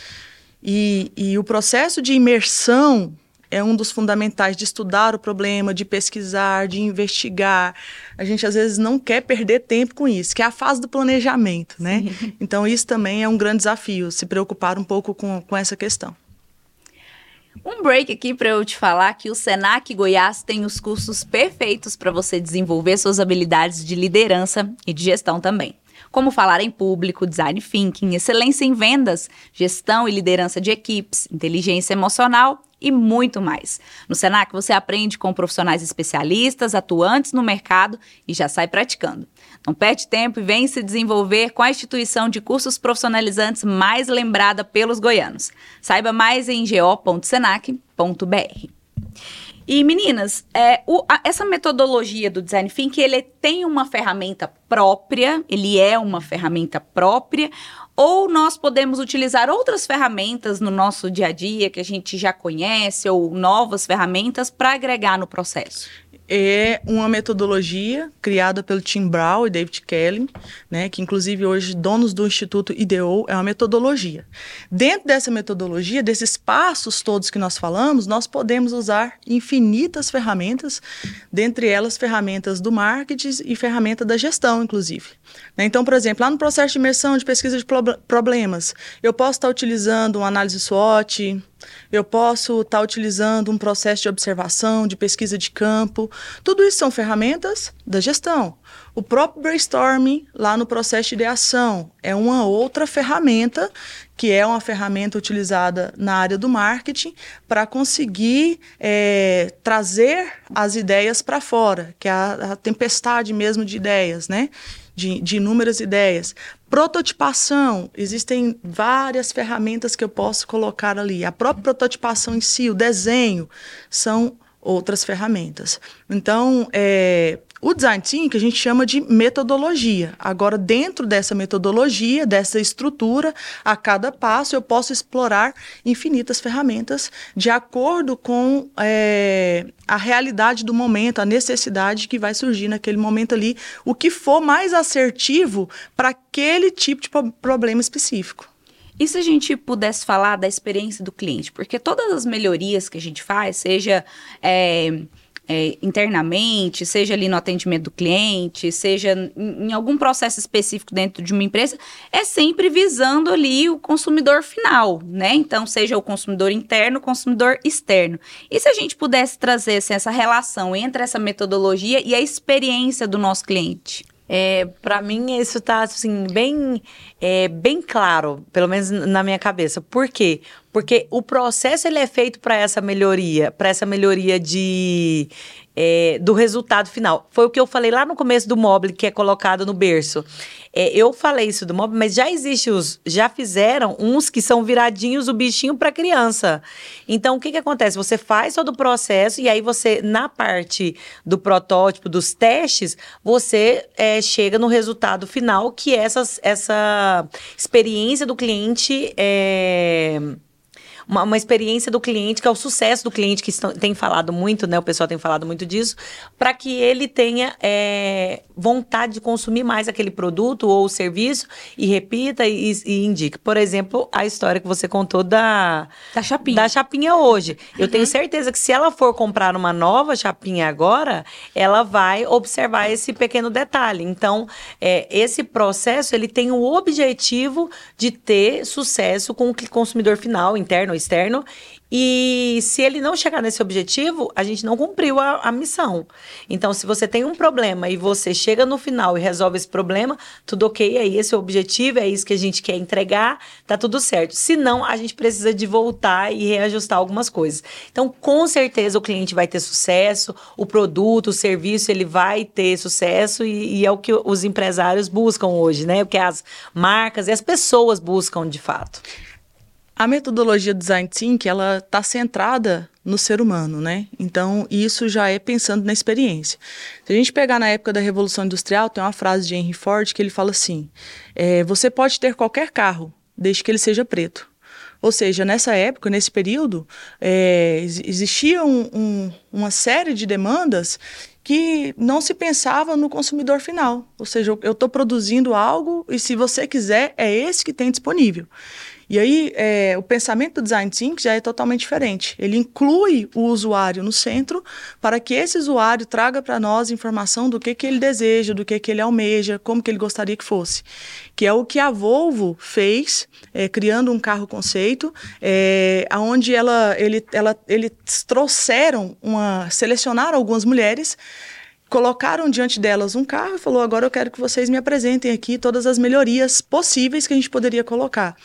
E, e o processo de imersão é um dos fundamentais de estudar o problema, de pesquisar, de investigar. A gente às vezes não quer perder tempo com isso, que é a fase do planejamento, né? Sim. Então isso também é um grande desafio, se preocupar um pouco com, com essa questão. Um break aqui para eu te falar que o Senac Goiás tem os cursos perfeitos para você desenvolver suas habilidades de liderança e de gestão também. Como falar em público, design thinking, excelência em vendas, gestão e liderança de equipes, inteligência emocional e muito mais. No Senac você aprende com profissionais especialistas, atuantes no mercado e já sai praticando. Não perde tempo e vem se desenvolver com a instituição de cursos profissionalizantes mais lembrada pelos goianos. Saiba mais em go.senac.br. E meninas, é, o, a, essa metodologia do design thinking, ele tem uma ferramenta própria, ele é uma ferramenta própria, ou nós podemos utilizar outras ferramentas no nosso dia a dia que a gente já conhece, ou novas ferramentas para agregar no processo? É uma metodologia criada pelo Tim Brown e David Kelly, né, que inclusive hoje donos do Instituto IDEO, é uma metodologia. Dentro dessa metodologia, desses passos todos que nós falamos, nós podemos usar infinitas ferramentas, dentre elas ferramentas do marketing e ferramenta da gestão, inclusive. Né, então, por exemplo, lá no processo de imersão de pesquisa de problemas, eu posso estar utilizando uma análise SWOT, eu posso estar utilizando um processo de observação, de pesquisa de campo. Tudo isso são ferramentas da gestão. O próprio brainstorming, lá no processo de ideação, é uma outra ferramenta, que é uma ferramenta utilizada na área do marketing para conseguir é, trazer as ideias para fora, que é a, a tempestade mesmo de ideias, né? De, de inúmeras ideias. Prototipação, existem várias ferramentas que eu posso colocar ali. A própria prototipação em si, o desenho, são outras ferramentas. Então, é, o design thinking a gente chama de metodologia. Agora, dentro dessa metodologia, dessa estrutura, a cada passo eu posso explorar infinitas ferramentas de acordo com é, a realidade do momento, a necessidade que vai surgir naquele momento ali, o que for mais assertivo para aquele tipo de problema específico. E se a gente pudesse falar da experiência do cliente? Porque todas as melhorias que a gente faz, seja é, é, internamente, seja ali no atendimento do cliente, seja em, em, algum processo específico dentro de uma empresa, é sempre visando ali o consumidor final, né? Então, seja o consumidor interno, consumidor externo. E se a gente pudesse trazer assim, essa relação entre essa metodologia e a experiência do nosso cliente? É, para mim isso tá assim bem é, bem claro, pelo menos na minha cabeça. Por quê? Porque o processo ele é feito para essa melhoria, para essa melhoria de é, do resultado final. Foi o que eu falei lá no começo do mobile que é colocado no berço. É, eu falei isso do mobile, mas já existe os, já fizeram uns que são viradinhos o bichinho para criança. Então o que que acontece? Você faz todo o processo e aí você na parte do protótipo, dos testes, você é, chega no resultado final que é essa, essa experiência do cliente é, uma, uma experiência do cliente, que é o sucesso do cliente, que estão, tem falado muito, né? O pessoal tem falado muito disso, para que ele tenha é, vontade de consumir mais aquele produto ou serviço e repita e, e, indique. Por exemplo, a história que você contou da, da chapinha. Da chapinha hoje. Uhum. Eu tenho certeza que se ela for comprar uma nova chapinha agora, ela vai observar esse pequeno detalhe. Então, é, esse processo ele tem o objetivo de ter sucesso com o consumidor final, interno externo. E se ele não chegar nesse objetivo, a gente não cumpriu a, a, missão. Então, se você tem um problema e você chega no final e resolve esse problema, tudo ok, é esse o objetivo, é isso que a gente quer entregar, tá tudo certo. Se não, a gente precisa de voltar e reajustar algumas coisas. Então, com certeza o cliente vai ter sucesso, o produto, o serviço, ele vai ter sucesso e, e é o que os empresários buscam hoje, né? O que as marcas e as pessoas buscam de fato. A metodologia Design Thinking, ela está centrada no ser humano, né? Então, isso já é pensando na experiência. Se a gente pegar na época da Revolução Industrial, tem uma frase de Henry Ford que ele fala assim, é, você pode ter qualquer carro, desde que ele seja preto. Ou seja, nessa época, nesse período, é, existia um, um, uma série de demandas que não se pensava no consumidor final. Ou seja, eu estou produzindo algo e se você quiser, é esse que tem disponível. E aí, é, o pensamento do Design Thinking já é totalmente diferente. Ele inclui o usuário no centro para que esse usuário traga para nós informação do que, que ele deseja, do que, que ele almeja, como que ele gostaria que fosse. Que é o que a Volvo fez, é, criando um carro conceito, é, onde ela, ele, ela, eles trouxeram uma. selecionaram algumas mulheres colocaram diante delas um carro e falou: agora eu quero que vocês me apresentem aqui todas as melhorias possíveis que a gente poderia colocar.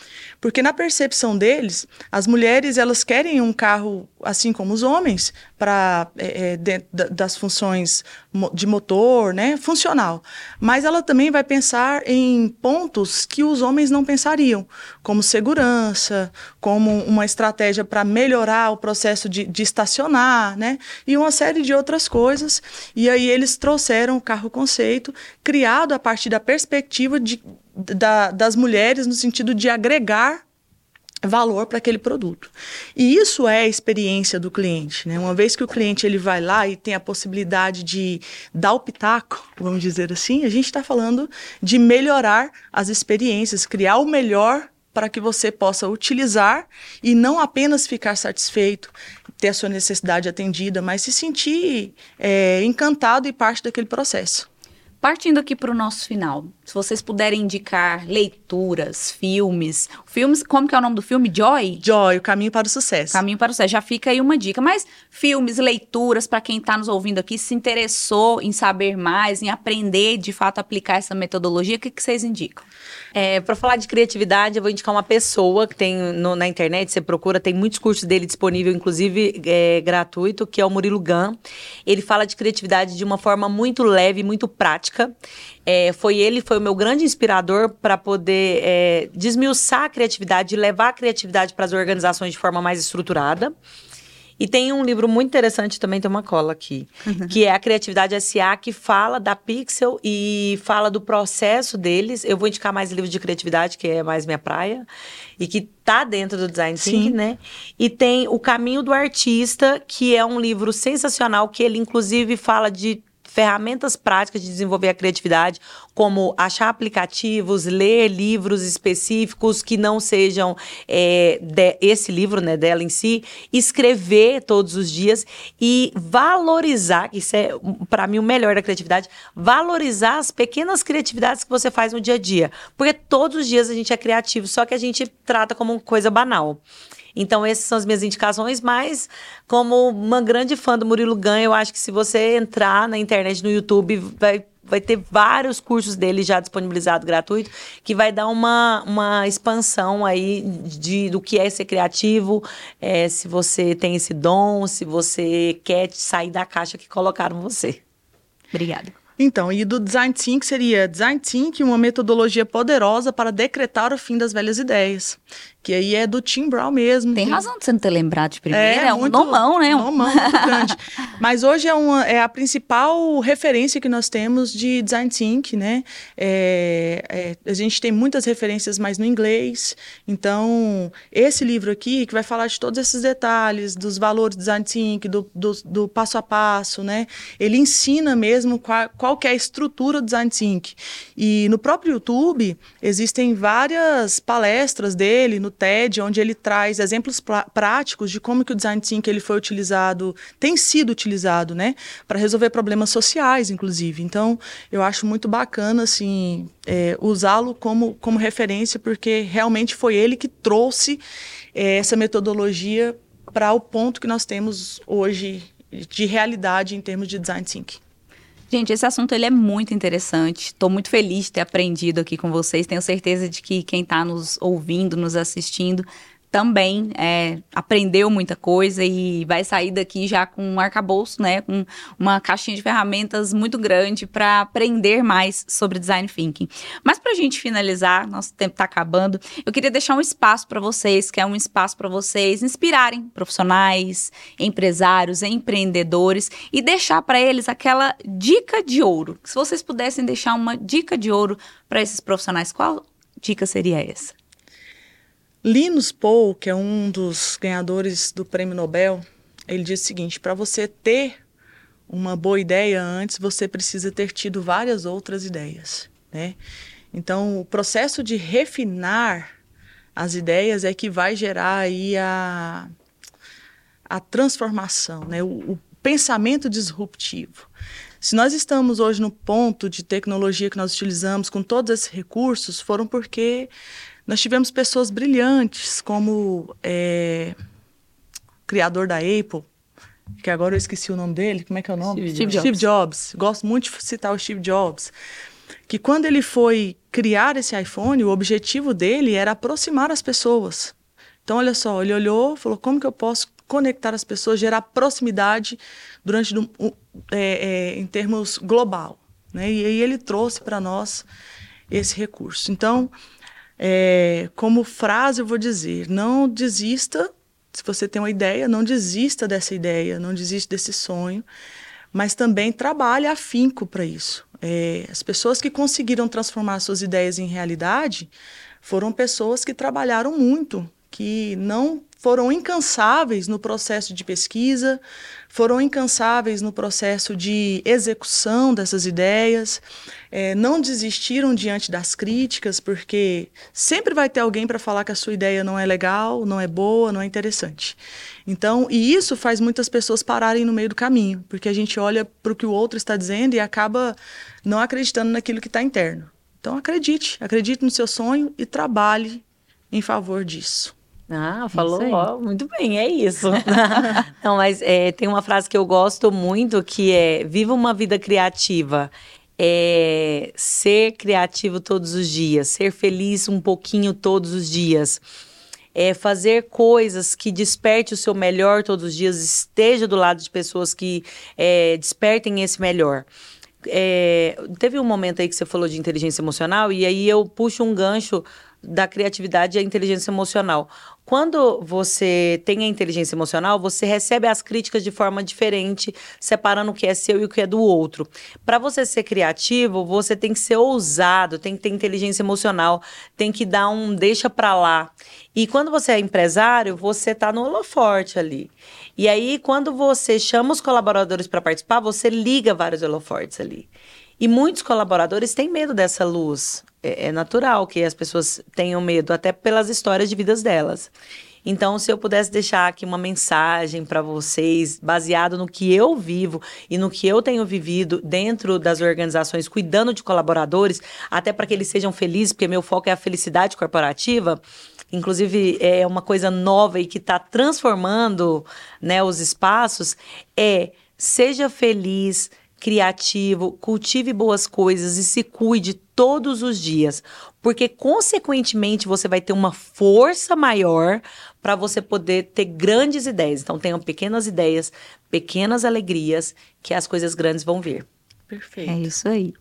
Porque na percepção deles, as mulheres elas querem um carro assim como os homens para é, é, das funções de motor, né, funcional. Mas ela também vai pensar em pontos que os homens não pensariam, como segurança, como uma estratégia para melhorar o processo de, de estacionar, né, e uma série de outras coisas. E aí eles trouxeram o carro conceito criado a partir da perspectiva de da, das mulheres no sentido de agregar valor para aquele produto. E isso é a experiência do cliente, né? Uma vez que o cliente ele vai lá e tem a possibilidade de dar o pitaco, vamos dizer assim, a gente está falando de melhorar as experiências, criar o melhor para que você possa utilizar e não apenas ficar satisfeito, ter a sua necessidade atendida, mas se sentir é, encantado e parte daquele processo. Partindo aqui para o nosso final, se vocês puderem indicar leituras, filmes, filmes, como que é o nome do filme? Joy? Joy, O Caminho para o Sucesso. Caminho para o Sucesso, já fica aí uma dica. Mas filmes, leituras, para quem está nos ouvindo aqui, se interessou em saber mais, em aprender, de fato, aplicar essa metodologia, o que, que vocês indicam? É, para falar de criatividade, eu vou indicar uma pessoa que tem no, na internet, você procura, tem muitos cursos dele disponível, inclusive é, gratuito, que é o Murilo Gun. Ele fala de criatividade de uma forma muito leve, muito prática. É, foi ele, foi o meu grande inspirador para poder é, desmiuçar a criatividade e levar a criatividade para as organizações de forma mais estruturada. E tem um livro muito interessante também, tem uma cola aqui, uhum. que é a Criatividade SA, que fala da Pixel e fala do processo deles. Eu vou indicar mais livros de criatividade, que é mais minha praia, e que tá dentro do Design Thinking, né? E tem O Caminho do Artista, que é um livro sensacional, que ele inclusive fala de ferramentas práticas de desenvolver a criatividade, como achar aplicativos, ler livros específicos que não sejam é, de, esse livro, né, dela em si, escrever todos os dias e valorizar, isso é para mim o melhor da criatividade, valorizar as pequenas criatividades que você faz no dia a dia, porque todos os dias a gente é criativo, só que a gente trata como coisa banal. Então, essas são as minhas indicações, mas como uma grande fã do Murilo Ganha, eu acho que se você entrar na internet, no YouTube, vai vai ter vários cursos dele já disponibilizados gratuito, que vai dar uma, uma expansão aí de, do que é ser criativo, é, se você tem esse dom, se você quer sair da caixa que colocaram você. Obrigada. Então, e do Design Think seria Design Think, uma metodologia poderosa para decretar o fim das velhas ideias que aí é do Tim Brown mesmo. Tem que... razão de você não ter lembrado de primeira, é, é um muito, nomão, né? Nomão muito grande. Mas hoje é, uma, é a principal referência que nós temos de Design Think, né? É, é, a gente tem muitas referências mais no inglês, então esse livro aqui, que vai falar de todos esses detalhes, dos valores do Design Think, do, do, do passo a passo, né? Ele ensina mesmo qual, qual é a estrutura do Design Think. E no próprio YouTube, existem várias palestras dele, no TED, onde ele traz exemplos práticos de como que o design thinking ele foi utilizado, tem sido utilizado, né, para resolver problemas sociais, inclusive. Então, eu acho muito bacana assim é, usá-lo como como referência, porque realmente foi ele que trouxe é, essa metodologia para o ponto que nós temos hoje de realidade em termos de design thinking. Gente, esse assunto ele é muito interessante. Estou muito feliz de ter aprendido aqui com vocês. Tenho certeza de que quem está nos ouvindo, nos assistindo, também é, aprendeu muita coisa e vai sair daqui já com um arcabouço, né? Com uma caixinha de ferramentas muito grande para aprender mais sobre design thinking. Mas para a gente finalizar, nosso tempo está acabando, eu queria deixar um espaço para vocês, que é um espaço para vocês inspirarem profissionais, empresários, empreendedores e deixar para eles aquela dica de ouro. Se vocês pudessem deixar uma dica de ouro para esses profissionais, qual dica seria essa? Linus Paul, que é um dos ganhadores do Prêmio Nobel, ele diz o seguinte: para você ter uma boa ideia antes, você precisa ter tido várias outras ideias, né? Então, o processo de refinar as ideias é que vai gerar aí a, a transformação, né? o, o pensamento disruptivo. Se nós estamos hoje no ponto de tecnologia que nós utilizamos com todos esses recursos, foram porque nós tivemos pessoas brilhantes, como é, o criador da Apple, que agora eu esqueci o nome dele, como é que é o nome? Steve Jobs. Steve Jobs. Gosto muito de citar o Steve Jobs. Que quando ele foi criar esse iPhone, o objetivo dele era aproximar as pessoas. Então, olha só, ele olhou, falou: como que eu posso conectar as pessoas, gerar proximidade durante um, é, é, em termos global, né? E aí ele trouxe para nós esse recurso. Então, é, como frase, eu vou dizer: não desista. Se você tem uma ideia, não desista dessa ideia, não desista desse sonho, mas também trabalhe afinco para isso. É, as pessoas que conseguiram transformar suas ideias em realidade foram pessoas que trabalharam muito, que não foram incansáveis no processo de pesquisa, foram incansáveis no processo de execução dessas ideias, é, não desistiram diante das críticas, porque sempre vai ter alguém para falar que a sua ideia não é legal, não é boa, não é interessante. Então, e isso faz muitas pessoas pararem no meio do caminho, porque a gente olha para o que o outro está dizendo e acaba não acreditando naquilo que está interno. Então, acredite, acredite no seu sonho e trabalhe em favor disso. Ah, falou ó, muito bem, é isso. Não, mas é, tem uma frase que eu gosto muito que é: viva uma vida criativa. É ser criativo todos os dias, ser feliz um pouquinho todos os dias. É fazer coisas que desperte o seu melhor todos os dias, esteja do lado de pessoas que é, despertem esse melhor. É, teve um momento aí que você falou de inteligência emocional, e aí eu puxo um gancho da criatividade e a inteligência emocional. Quando você tem a inteligência emocional, você recebe as críticas de forma diferente, separando o que é seu e o que é do outro. Para você ser criativo, você tem que ser ousado, tem que ter inteligência emocional, tem que dar um deixa para lá. E quando você é empresário, você tá no holoforte ali. E aí, quando você chama os colaboradores para participar, você liga vários holofortes ali. E muitos colaboradores têm medo dessa luz. É, é natural que as pessoas tenham medo, até pelas histórias de vidas delas. Então, se eu pudesse deixar aqui uma mensagem para vocês, baseado no que eu vivo e no que eu tenho vivido dentro das organizações, cuidando de colaboradores, até para que eles sejam felizes, porque meu foco é a felicidade corporativa. Inclusive, é uma coisa nova e que está transformando né, os espaços, é seja feliz, criativo, cultive boas coisas e se cuide todos os dias, porque consequentemente você vai ter uma força maior para você poder ter grandes ideias. Então tenham pequenas ideias, pequenas alegrias que as coisas grandes vão vir. Perfeito. É isso aí.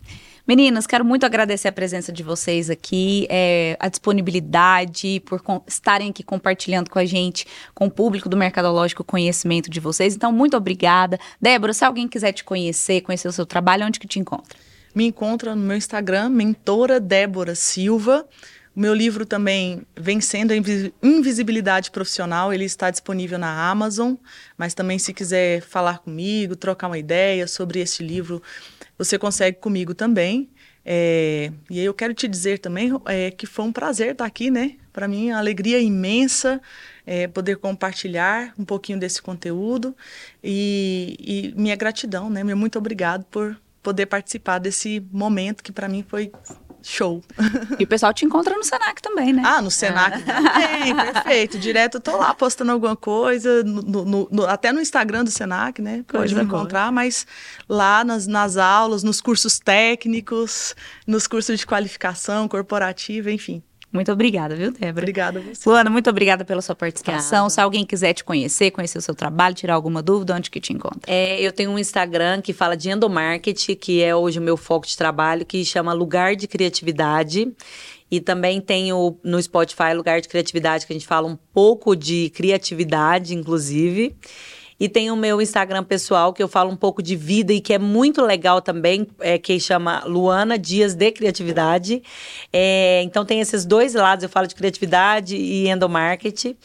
Meninas, quero muito agradecer a presença de vocês aqui, é, a disponibilidade, por estarem aqui compartilhando com a gente, com o público do Mercadológico, o conhecimento de vocês. Então, muito obrigada. Débora, se alguém quiser te conhecer, conhecer o seu trabalho, onde que te encontra? Me encontra no meu Instagram, mentora Débora Silva. O meu livro também, Vencendo a Invisibilidade Profissional, ele está disponível na Amazon, mas também se quiser falar comigo, trocar uma ideia sobre este livro, você consegue comigo também. É, e eu quero te dizer também é, que foi um prazer estar aqui, né? Para mim, uma alegria imensa é, poder compartilhar um pouquinho desse conteúdo e, e minha gratidão, né? Meu muito obrigado por poder participar desse momento que para mim foi Show. E o pessoal te encontra no Senac também, né? Ah, no Senac ah. também, perfeito. Direto eu tô lá postando alguma coisa, no, no, no, até no Instagram do Senac, né? Pode me encontrar, mas lá nas, nas aulas, nos cursos técnicos, nos cursos de qualificação corporativa, enfim. Muito obrigada, viu, Débora? Obrigada a você. Luana, muito obrigada pela sua participação. Obrigada. Se alguém quiser te conhecer, conhecer o seu trabalho, tirar alguma dúvida, onde que te encontra? É, eu tenho um Instagram que fala de endomarketing, que é hoje o meu foco de trabalho, que chama Lugar de Criatividade. E também tenho no Spotify Lugar de Criatividade, que a gente fala um pouco de criatividade, inclusive. E tem o meu Instagram pessoal, que eu falo um pouco de vida e que é muito legal também, é, que chama Luana Dias de Criatividade. É, então tem esses dois lados, eu falo de criatividade e endomarketing.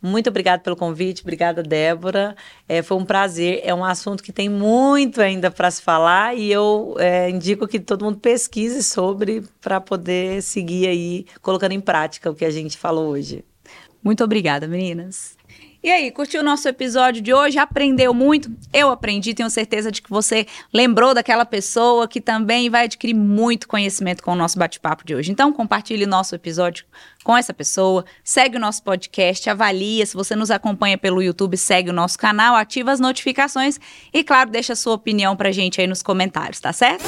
Muito obrigada pelo convite, obrigada, Débora. É, foi um prazer. É um assunto que tem muito ainda para se falar e eu é, indico que todo mundo pesquise sobre para poder seguir aí, colocando em prática o que a gente falou hoje. Muito obrigada, meninas. E aí, curtiu o nosso episódio de hoje? Aprendeu muito? Eu aprendi, tenho certeza de que você lembrou daquela pessoa que também vai adquirir muito conhecimento com o nosso bate-papo de hoje. Então, compartilhe o nosso episódio com essa pessoa, segue o nosso podcast, avalia. Se você nos acompanha pelo YouTube, segue o nosso canal, ativa as notificações e, claro, deixa a sua opinião pra gente aí nos comentários, tá certo?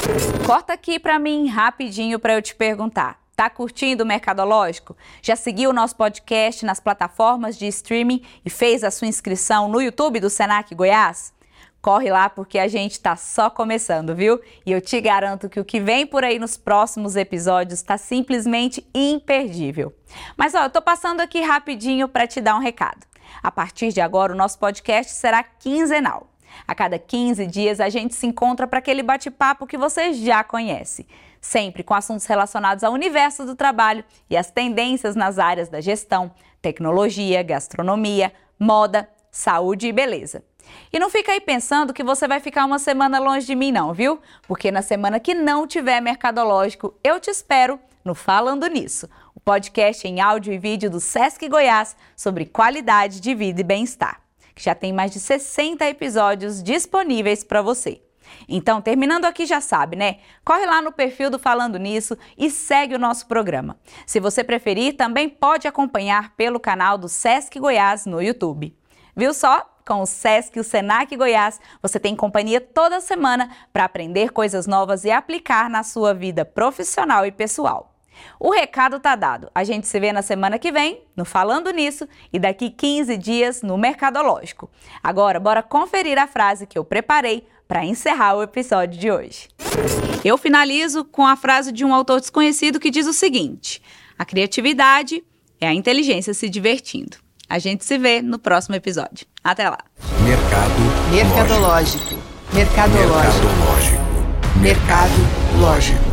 Corta aqui pra mim rapidinho para eu te perguntar. Tá curtindo o Mercadológico? Já seguiu o nosso podcast nas plataformas de streaming e fez a sua inscrição no YouTube do Senac Goiás? Corre lá porque a gente está só começando, viu? E eu te garanto que o que vem por aí nos próximos episódios está simplesmente imperdível. Mas ó, eu tô passando aqui rapidinho para te dar um recado. A partir de agora, o nosso podcast será quinzenal. A cada 15 dias a gente se encontra para aquele bate-papo que você já conhece sempre com assuntos relacionados ao universo do trabalho e as tendências nas áreas da gestão, tecnologia, gastronomia, moda, saúde e beleza. E não fica aí pensando que você vai ficar uma semana longe de mim, não, viu? Porque na semana que não tiver mercadológico, eu te espero no Falando Nisso, o podcast em áudio e vídeo do Sesc Goiás sobre qualidade de vida e bem-estar, que já tem mais de 60 episódios disponíveis para você. Então, terminando aqui, já sabe, né? Corre lá no perfil do Falando Nisso e segue o nosso programa. Se você preferir, também pode acompanhar pelo canal do Sesc Goiás no YouTube. Viu só? Com o Sesc e o Senac Goiás, você tem companhia toda semana para aprender coisas novas e aplicar na sua vida profissional e pessoal. O recado tá dado. A gente se vê na semana que vem, no Falando Nisso, e daqui 15 dias no Mercadológico. Agora, bora conferir a frase que eu preparei para encerrar o episódio de hoje. Eu finalizo com a frase de um autor desconhecido que diz o seguinte: A criatividade é a inteligência se divertindo. A gente se vê no próximo episódio. Até lá. Mercado Mercadológico. Mercadológico. Mercadológico. Mercado lógico.